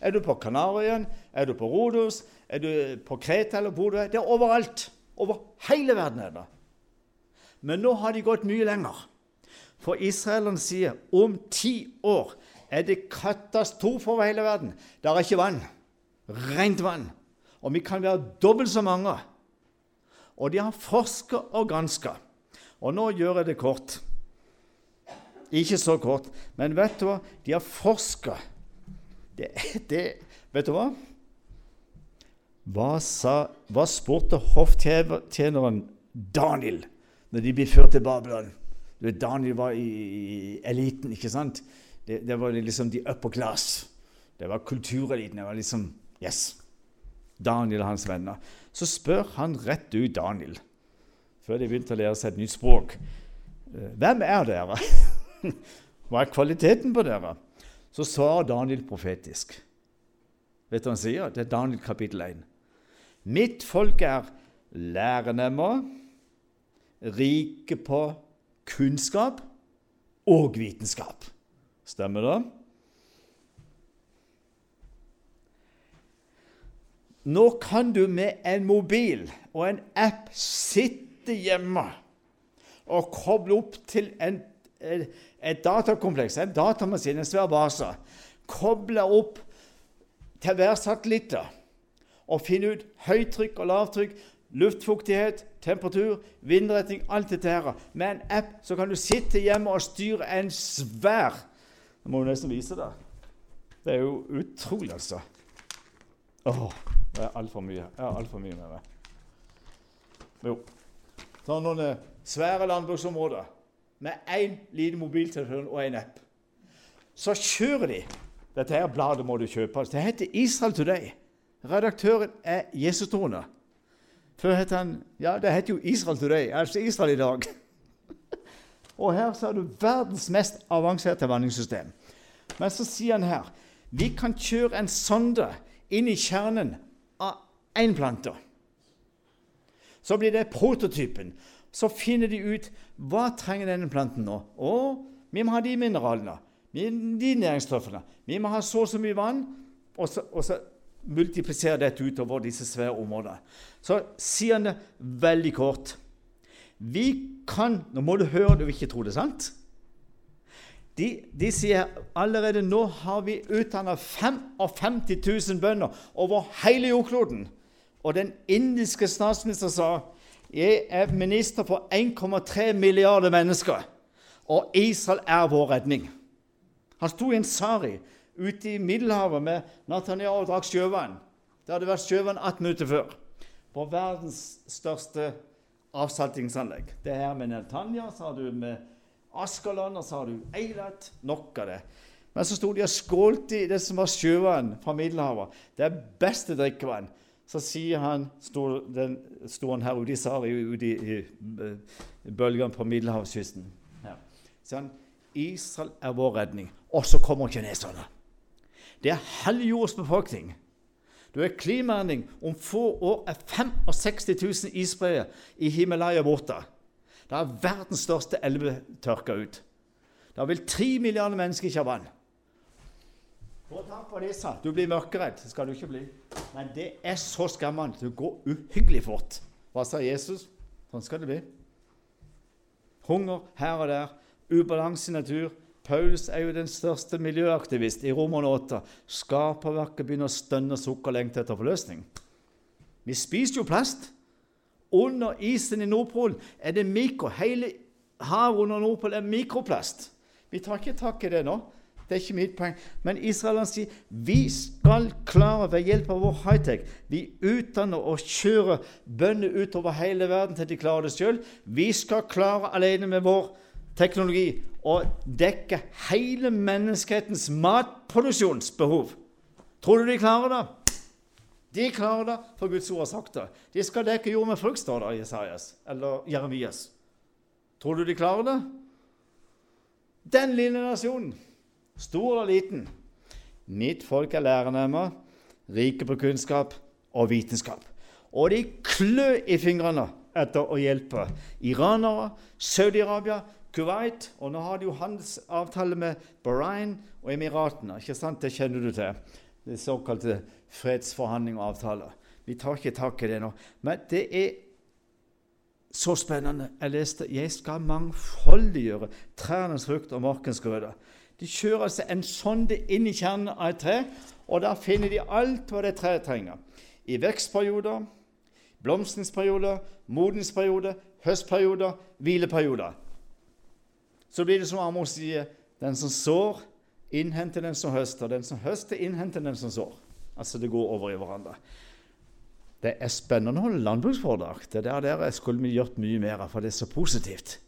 Er du på Kanarien? Er du på Rodos? Er du på Kreta eller hvor du er? Det er overalt. Over hele verden er det. Men nå har de gått mye lenger. For israelerne sier om ti år er det katastrofe over hele verden. Det er ikke vann. Rent vann. Og vi kan være dobbelt så mange. Og de har forska og granska. Og nå gjør jeg det kort. Ikke så kort, men vet du hva? De har forska. Det, det, vet du hva? Hva, sa, hva spurte hofftjeneren Daniel når de ble ført til Babylon? Daniel var i, eliten, ikke sant? Det, det, var liksom de upper class. Det var kultureliten. Det var liksom Yes. Daniel og hans venner. Så spør han rett ut Daniel, før de begynte å lære seg et nytt språk. Eh, hvem er dere? Hva er kvaliteten på dere? Så svarer Daniel profetisk. Vet du hva han sier? Det er Daniel kapittel 1. Mitt folk er lærenemme, rike på kunnskap og vitenskap. Stemmer det? Nå kan du med en mobil og en app sitte hjemme og koble opp til en et, et datakompleks, en datamaskin, en svær base. Koble opp til hver satellitt og finne ut høytrykk og lavtrykk, luftfuktighet, temperatur, vindretning, alt dette her. Med en app så kan du sitte hjemme og styre en svær Jeg må jo nesten vise det. Det er jo utrolig, altså. Åh, det er altfor mye. Jeg har altfor mye med meg. Jo. Ta noen eh, svære landbruksområder med én liten mobiltelefon og en app. Så kjører de. Dette her bladet må du kjøpe. Det heter Israel Today. Redaktøren er jesustroende. Før het han Ja, det heter jo Israel Today, altså Israel i dag. og her ser du verdens mest avanserte vanningssystem. Men så sier han her vi kan kjøre en sonde inn i kjernen én plante. Så blir det prototypen så finner de ut hva trenger denne planten nå. Og vi må ha de mineralene, de næringsstoffene. Vi må ha så og så mye vann. Og så, og så multipliserer dette utover disse svære områdene. Så sier han det veldig kort. Vi kan Nå må du høre, du vil ikke tro det, sant? De, de sier allerede nå har vi utdanna 55 000 bønder over hele jordkloden. Og den indiske statsministeren sa jeg er minister for 1,3 milliarder mennesker, og Israel er vår redning. Han sto i en sari ute i Middelhavet med Nathania og drakk sjøvann. Det hadde vært sjøvann 18 minutter før. På verdens største avsaltingsanlegg. Det her med Netanya, har du med Askeland, og så har du Eilat. Nok av det. Men så sto de og skålte i det som var sjøvann fra Middelhavet. Det er beste drikkevann så sier han Sto, den, sto han her ute i Sari, ute i, bølgene på middelhavskysten. Her. Så han, Israel er vår redning. Og så kommer kineserne. Det er halv jords befolkning. Du er klimaendring. Om få år er 65 000 isbreer i Himalaya borte. Det er verdens største elve tørka ut. Da vil tre milliarder mennesker ikke ha vann. Få tak på disse. Du blir mørkeredd. Det skal du ikke bli. Men det er så skremmende. Det går uhyggelig fort. Hva sa Jesus? Sånn skal det bli. Hunger her og der. Ubalanse i natur. Paulus er jo den største miljøaktivist i Romerne 8. Skaperverket begynner å stønne og sukke og lengte etter forløsning. Vi spiser jo plast. Under isen i Nordpolen er det mikro. Hele havet under Nordpolen er mikroplast. Vi tar ikke tak i det nå. Det er ikke mitt poeng. Men israelerne sier vi skal klare ved hjelp av vår high-tech. Vi utdanner og kjører bønder utover hele verden til de klarer det sjøl. Vi skal klare alene med vår teknologi å dekke hele menneskehetens matproduksjonsbehov. Tror du de klarer det? De klarer det, for Guds ord har sagt det. De skal dekke jord med frukt, står det i Isaias eller Jeremias. Tror du de klarer det? Den lille nasjonen stor eller liten. Mitt folk er lærenemmer, rike på kunnskap og vitenskap. Og de klør i fingrene etter å hjelpe iranere, Saudi-Arabia, Kuwait. Og nå har de jo handelsavtale med Bahrain og Emiratene. ikke sant? Det kjenner du til. det såkalte fredsforhandling og avtaler. Vi tar ikke tak i det nå. Men det er så spennende. Jeg leste jeg skal mangfoldiggjøre trærnes frukt og markens grøde. De kjører seg en sonde inn i kjernen av et tre, og der finner de alt hva det treet trenger. I vekstperioder, blomstringsperioder, modningsperioder, høstperioder, hvileperioder. Så blir det som Amos sier, den som sår, innhenter den som høster. Den som høster, innhenter den som sår. Altså det går over i hverandre. Det er spennende å holde landbruksforedrag. Det der, der skulle vi gjort mye mer av, for det er så positivt.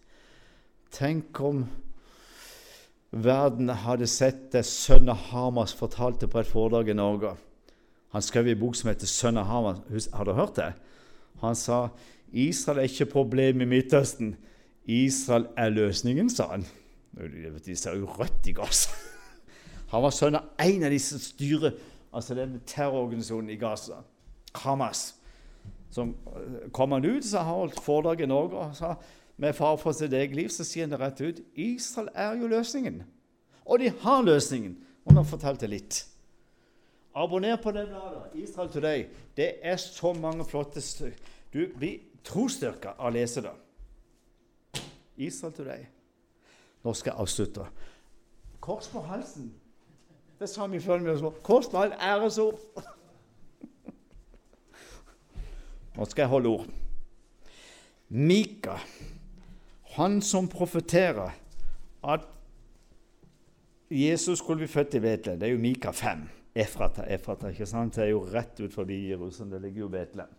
Tenk om verden hadde sett det sønnen Hamas fortalte på et foredrag i Norge. Han skrev i bok som heter 'Sønnen Hamas'. Har du hørt det? Han sa Israel er ikke problemet i Midtøsten. Israel er løsningen, sa han. De ser jo rødt i Gaza. Han var sønn av en av disse styrer altså den terrororganisasjonen i Gaza, Hamas. Så eh, kom han ut, så holdt foredrag i Norge og sa med far for sitt eget liv, så sier han det rett ut Israel er jo løsningen. Og de har løsningen. Og nå fortalte jeg litt. Abonner på det bladet. Israel Today. Det er så mange flotte Du blir trosstyrka av å lese det. Israel Today. Nå skal jeg avslutte. Kors på halsen. Det sa vi før vi var små. Kors på halsen, æresord. Nå skal jeg holde ord. Mika, han som profeterer at Jesus skulle bli født i Betlehem, det er jo Mika 5. Efrata, Efrata, ikke sant? Det er jo rett ut forbi Jerusalem. Det ligger jo Betlehem.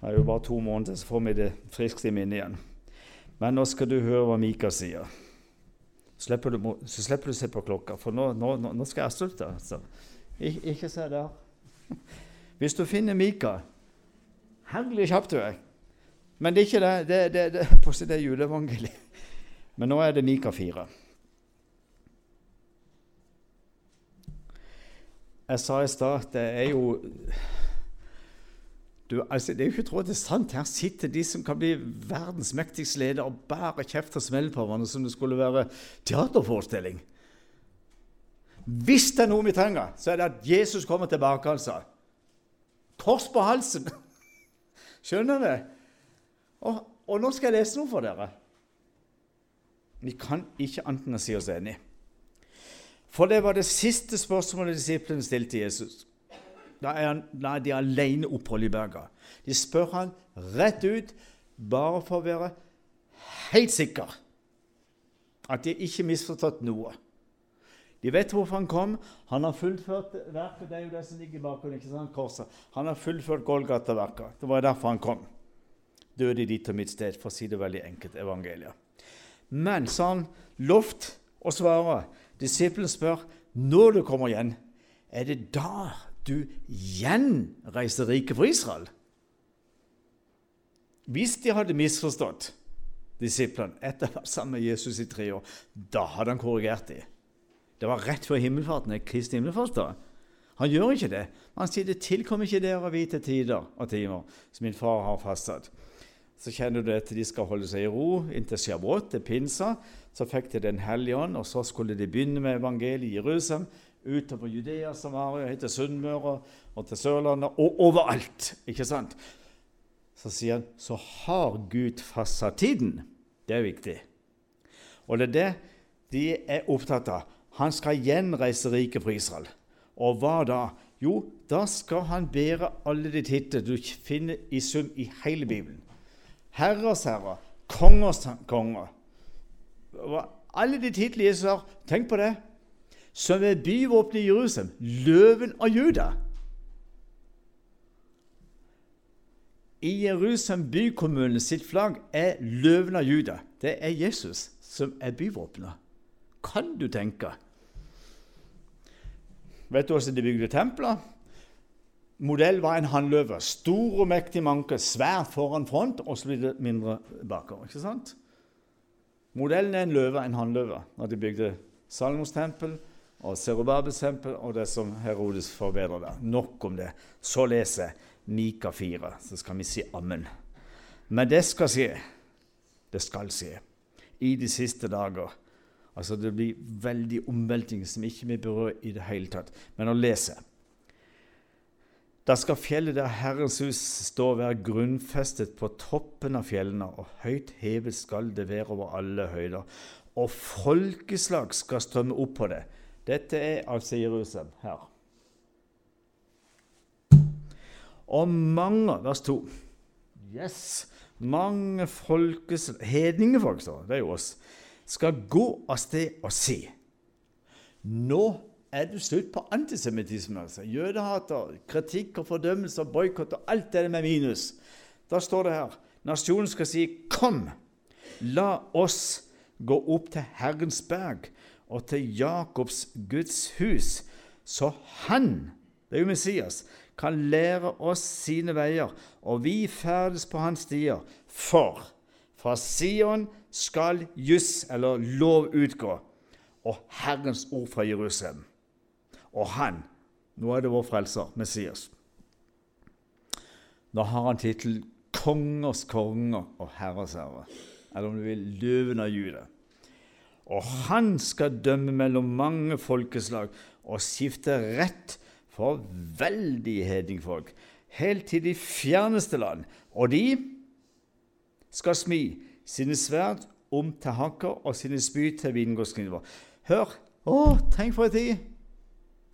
Det er jo bare to måneder, så får vi det friskt i minnet igjen. Men nå skal du høre hva Mika sier. Slipper du, så slipper du å se på klokka, for nå, nå, nå skal jeg slutte. Altså. Ik ikke se der. Hvis du finner Mika Herlig kjapp du er. Men det er ikke det. Det, det, det, det er juleevangeliet. Men nå er det Mika 4. Jeg sa i stad at det er jo du, altså, det er jo ikke tro at det er sant. Her sitter de som kan bli verdens mektigste leder og bære kjeft og smell på hverandre som det skulle være teaterforestilling. Hvis det er noe vi trenger, så er det at Jesus kommer tilbake, altså. Kors på halsen! Skjønner du? Og, og, nå skal jeg lese noe for dere. Vi kan ikke annet enn å si oss enig. For det var det siste spørsmålet disiplene stilte Jesus. Da er, han, da er de alene opphold i berga. De spør han rett ut, bare for å være helt sikker at de ikke misforstått noe. De vet hvorfor han kom. Han har fullført verket. Det er jo det som ligger bakom korset. Han har fullført Golgata-verket. Det var derfor han kom. Døde i ditt og mitt sted, for å si det veldig enkelt, evangeliet. Men så han lovt å svare. Disiplen spør når du kommer igjen, er det da du gjenreiser riket for Israel? Hvis de hadde misforstått disiplene etter å ha vært sammen med Jesus i tre år, da hadde han korrigert dem. Det var rett før himmelfarten. Kristi himmelfart da. Han gjør ikke det. Han sier det tilkommer ikke dere å vite tider og timer som min far har fastsatt. Så kjenner du at de skal holde seg i ro inntil Shabrot, til pinsa. Så fikk de Den hellige ånd, og så skulle de begynne med evangeliet i Jerusalem. Utover Judea, Samaria, til Sunnmøre og til Sørlandet, og overalt. ikke sant? Så sier han så har Gud fastsatt tiden. Det er viktig. Og det er det de er opptatt av. Han skal gjenreise riket for Israel. Og hva da? Jo, da skal han bære alle de titler du finner i sum i hele Bibelen. Herrers herre, kongers konger. Alle de titler Jesus har. Tenk på det. Som er byvåpenet i Jerusalem. Løven av Juda. I Jerusalem bykommune sitt flagg er løven av Juda. Det er Jesus som er byvåpenet. Kan du tenke? Vet du hvordan de bygde templer? Modell var en hannløve. Stor og mektig manke, svær foran front, og så blir det mindre bakover. ikke sant? Modellen er en løve, en hannløve, når de bygde Salomos tempel og Serubabes tempel og det som Herodes forbedrer der. Nok om det. Så leser Mika 4, så skal vi si ammen. Men det skal skje. Det skal skje. I de siste dager Altså Det blir veldig omveltning som ikke vi berører i det hele tatt. Men å lese Da skal fjellet der Herrens hus stå være grunnfestet på toppen av fjellene, og høyt hevet skal det være over alle høyder. Og folkeslag skal strømme opp på det. Dette er altså Jerusalem her. Og mange, vers 2 Yes! Mange folkeslag hedningefolk, det er jo oss, skal gå av sted og si Nå er det slutt på antisemittisme. altså. Jødehater, kritikk og fordømmelse og boikott og alt det med minus. Da står det her Nasjonen skal si, 'Kom, la oss gå opp til Herrens berg og til Jakobs Guds hus', så han, det er jo Messias, kan lære oss sine veier, og vi ferdes på hans stier. For fra Sion skal juss, eller lov, utgå, og Herrens ord fra Jerusalem. Og han, nå er det vår frelser, Messias. Nå har han tittel Kongers konge og herres herre, eller om du vil, løven av Juda. Og han skal dømme mellom mange folkeslag og skifte rett for veldige hedningfolk, helt til de fjerneste land. Og de skal smi sine sverd om til hakker og sine spyd til vingårdskniver. Hør! Å, tenk for en tid!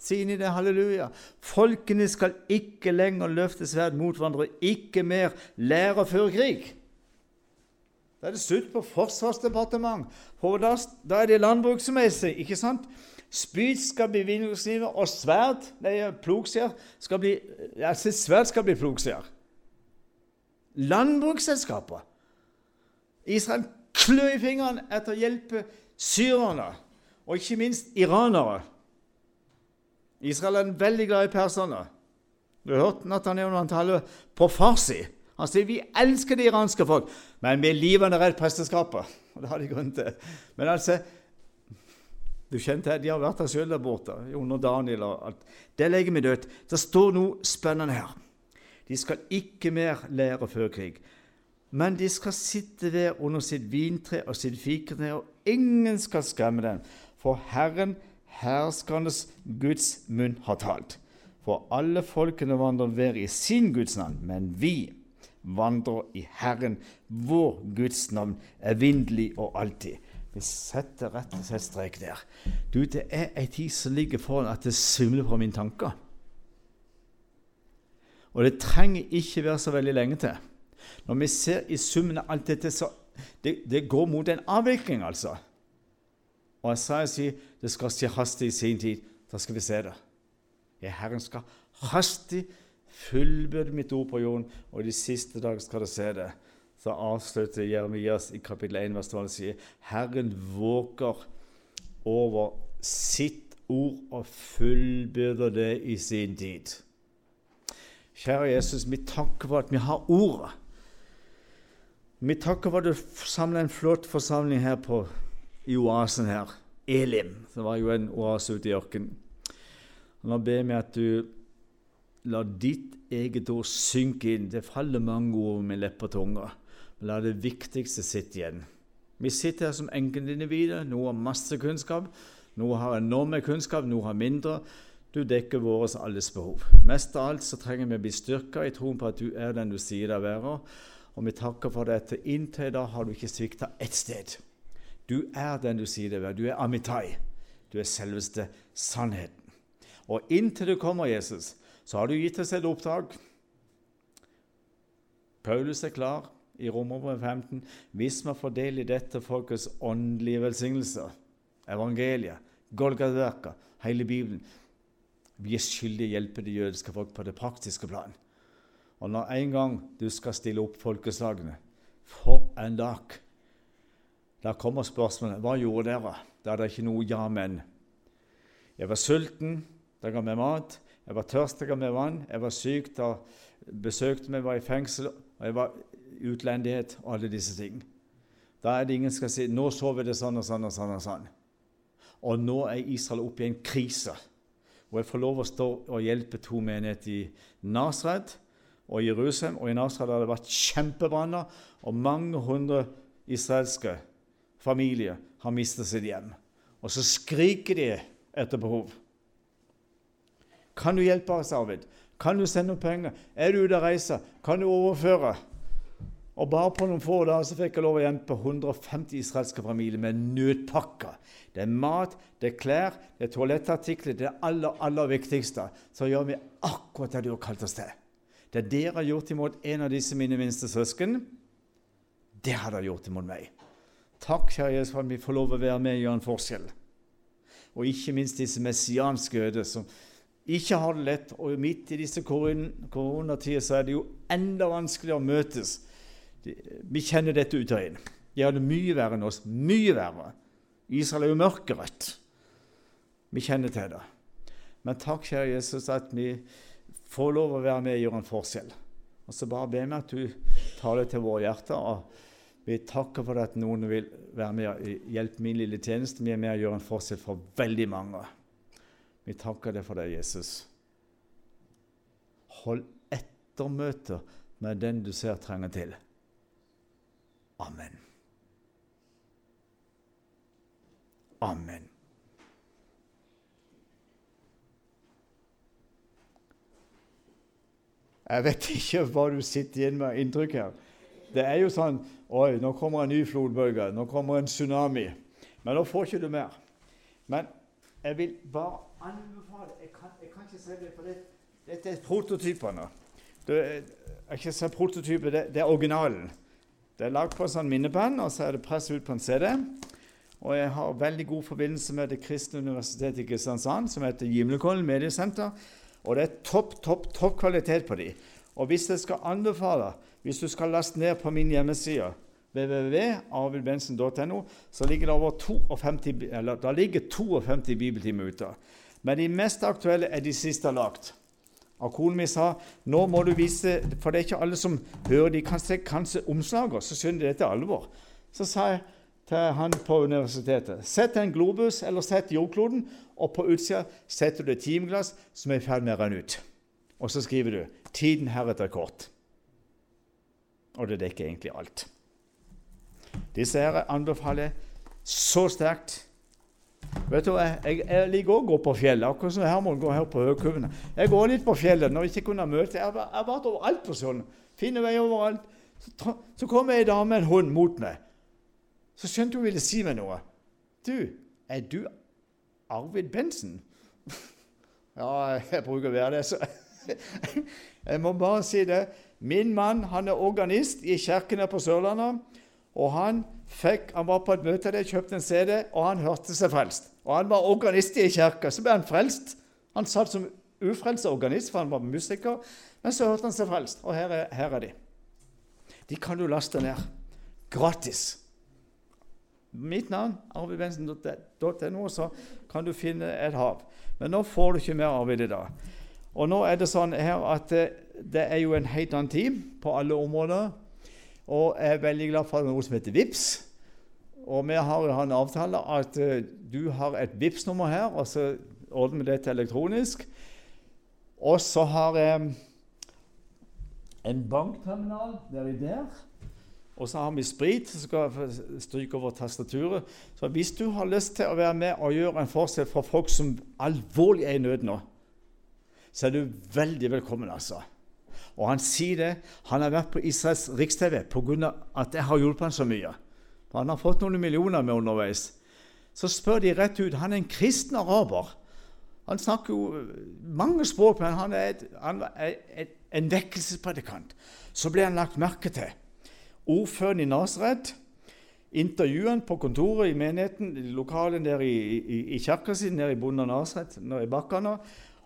Sier i det, halleluja. Folkene skal ikke lenger løfte sverd mot hverandre, og ikke mer lære å føre krig. Da er det slutt på Forsvarsdepartement, for da, da er det landbruksmessig, ikke sant? Spyd skal bli vingårdskniver, og sverd, nei, plogskjær, skal bli ja, sverd skal bli plogskjær. Landbruksselskaper. Israel klør i fingrene etter å hjelpe syrerne, og ikke minst iranere. Israel er veldig glad i perserne. Du har hørt Nathaniel når han taler på farsi. Han sier vi elsker det iranske folk, men vi er livende redd presteskapet. Og det har de grunn til. Men altså, du kjente De har vært der sjøl der borte, under Daniel og alt. Det legger vi dødt. Det står noe spennende her. De skal ikke mer lære før krig, men de skal sitte der under sitt vintre og sitt fikentre, og ingen skal skremme dem, for Herren herskernes Guds munn har talt. For alle folkene vandrer hver i sin Guds navn, men vi vandrer i Herren, vår Guds navn, evinnelig og alltid. Vi setter rett og slett strek der. Du, Det er ei tid som ligger foran at det svimler fra mine tanker. Og det trenger ikke være så veldig lenge til. Når vi ser i summen av alt dette, så det, det går mot en avvikling, altså. Og Isaiah sier det skal skje hastig i sin tid. Da skal vi se det. Ja, Herren skal hastig fullbyrde mitt ord på jorden, og de siste dager skal dere se det. Så avslutter Jeremias i kapittel 1, vers 12 og sier Herren våker over sitt ord og fullbyrder det i sin tid. Kjære Jesus, vi takker for at vi har ordet. Vi takker for at du samler en flott forsamling her på i oasen her, Elim. Det var jo en oase ute i ørkenen. Nå ber vi at du lar ditt eget ord synke inn. Det faller mange ord med lepp og tunge. Men la det viktigste sitte igjen. Vi sitter her som enkeltindivider. Noe har masse kunnskap, noe har enorme kunnskap, noe har mindre. Du dekker våre alles behov. Mest av alt så trenger vi å bli styrka i troen på at du er den du sier deg å være. Og vi takker for dette. Inntil da har du ikke svikta ett sted. Du er den du sier det er. Du er Amitai. Du er selveste sannheten. Og inntil du kommer, Jesus, så har du gitt oss et oppdrag. Paulus er klar i Romerbrevet 15. Hvis vi får del i dette folkets åndelige velsignelser, evangeliet, Golgata, hele Bibelen Vi er skyldige å hjelpe det jødiske folk på det praktiske plan. Og når en gang du skal stille opp folkeslagene For en dag! Da kommer spørsmålet hva gjorde dere? Da er det ikke noe ja, men. Jeg var sulten, da ga meg mat. Jeg var tørst, da ga meg vann. Jeg var syk, da besøkte meg, var i fengsel. Og jeg var utlendighet og alle disse ting. Da er det ingen som skal si nå så vi det sånn og sånn og sånn. Og sånn. Og nå er Israel oppe i en krise. Og jeg får lov å stå og hjelpe to menigheter i Nasred og Jerusalem. Og i Nasred har det vært kjempebranner, og mange hundre israelske familie har mistet sitt hjem. Og så skriker de etter behov. Kan du hjelpe oss, Arvid? Kan du sende noen penger? Er du ute og reiser? Kan du overføre? Og bare på noen få dager så fikk jeg lov å hjelpe 150 israelske familier med nødpakker. Det er mat, det er klær, det er toalettartikler. Det er aller, aller viktigste. Så gjør vi akkurat det du har kalt oss til. Det dere har gjort imot en av disse mine minste søsken, det har dere gjort imot meg. Takk, kjære Jesus, for at vi får lov å være med og gjøre en forskjell. Og ikke minst disse messianske øde som ikke har det lett. Og midt i disse koronatider så er det jo enda vanskeligere å møtes vi kjenner dette ut og inn. De har det mye verre enn oss. Mye verre. Israel er jo mørkerødt. Vi kjenner til det. Men takk, kjære Jesus, at vi får lov å være med og gjøre en forskjell. Og så bare ber vi at du tar det til våre hjerter. og Vi takker for at noen vil være med og hjelpe min lille tjeneste. Vi er med og gjøre en forskjell for veldig mange. Vi takker deg for det, Jesus. Hold ettermøter med den du ser trenger til. Amen. Amen. Jeg vet ikke hva du sitter igjen med inntrykk her. Det er jo sånn Oi, nå kommer en ny flodbølge. Nå kommer en tsunami. Men nå får ikke du mer. Men jeg vil bare anbefale Jeg kan, jeg kan ikke si det, for det, dette er prototypene. Det, jeg ikke si prototyper, det, det er originalen. Det er lagd på en sånn minnepenn, og så er det presset ut på en CD. Og jeg har veldig god forbindelse med Det kristne universitetet i Kristiansand, som heter Gimlekollen mediesenter. Og det er topp, topp, topp kvalitet på de. Og hvis jeg skal anbefale, hvis du skal laste ned på min hjemmeside www.arvidbensen.no, så ligger det over 52, eller, det ligger 52 bibeltimer ute. Men de mest aktuelle er de siste lagt. Og konen min sa nå må du vise For det er ikke alle som hører. De kan se kanskje omslaget, så skjønner de dette er alvor. Så sa jeg til han på universitetet Sett en globus eller sett jordkloden, og på utsida setter du et timeglass som er i ferd med å renne ut. Og så skriver du 'Tiden heretter kort'. Og det dekker egentlig alt. Disse her anbefaler så sterkt Vet du, Jeg, jeg, jeg liker å gå på fjellet, akkurat som Herman går her på Høgkuvene. Jeg går litt på fjellet når jeg ikke kunne møte. Jeg har vært overalt på sånn. Finner vei overalt. Så, så kom ei dame med en hund mot meg. Så skjønte hun ville si meg noe. Du, er du Arvid Bensen? ja, jeg bruker å være det, så Jeg må bare si det. Min mann han er organist i kirken her på Sørlandet. Og han, fikk, han var på et møte der, kjøpte en CD, og han hørte seg frelst. Og han var organist i kirka. Så ble han frelst. Han satt som ufrelst organist, for han var musiker. Men så hørte han seg frelst, og her er, her er de. De kan du laste ned. Gratis. Mitt navn, arvidbensen.no, så kan du finne et hav. Men nå får du ikke mer Arvid i dag. Og nå er det sånn her at det, eh, er jo en helt annen tid på alle områder. Og jeg er veldig glad for noe som heter VIPS. Og vi har en avtale at uh, du har et VIPS nummer her, og så ordner vi det til elektronisk. Og så har jeg en bankterminal nedi der. Og så har vi sprit som skal stryke over tastaturet. Så hvis du har lyst til å være med og gjøre en forskjell for folk som alvorlig er i nød nå, så er du veldig velkommen, altså. Og han sier det. Han har vært på Israels riks-TV pga. at jeg har hjulpet han så mye. For han har fått noen millioner med underveis. Så spør de rett ut. Han er en kristen araber. Han snakker jo mange språk, men han er, et, han er et, en vekkelsespredikant. Så ble han lagt merke til. Ordføreren i Nasred intervjuet han på kontoret i menigheten, lokalet der i, i, i kirka si, nede i Bonde Nasaret, i bakkene.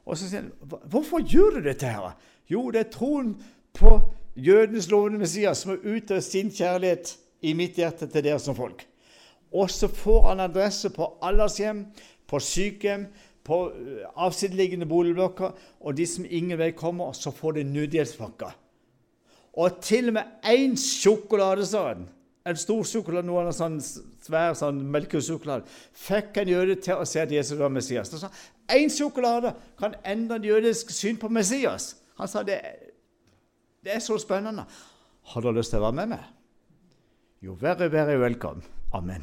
Og så sier han, 'Hvorfor gjør du dette?' her? Jo, det er troen på jødenes lovende Messias som har utøvd sin kjærlighet i mitt hjerte til dere som folk. Og så får han adresse på aldershjem, på sykehjem, på øh, avsideliggende boligblokker. Og de som ingen vei kommer, så får de nødhjelpspakker. Og til og med én sjokolade, sa han, en stor sjokolade, noen av sånn svær sånn melkesjokolade, fikk en jøde til å se at Jesus var Messias. Han sa én sjokolade kan endre en jødisk syn på Messias. Han sa det, det er så spennende. Har du lyst til å være med meg? Jo, verre, verre velkommen. Amen.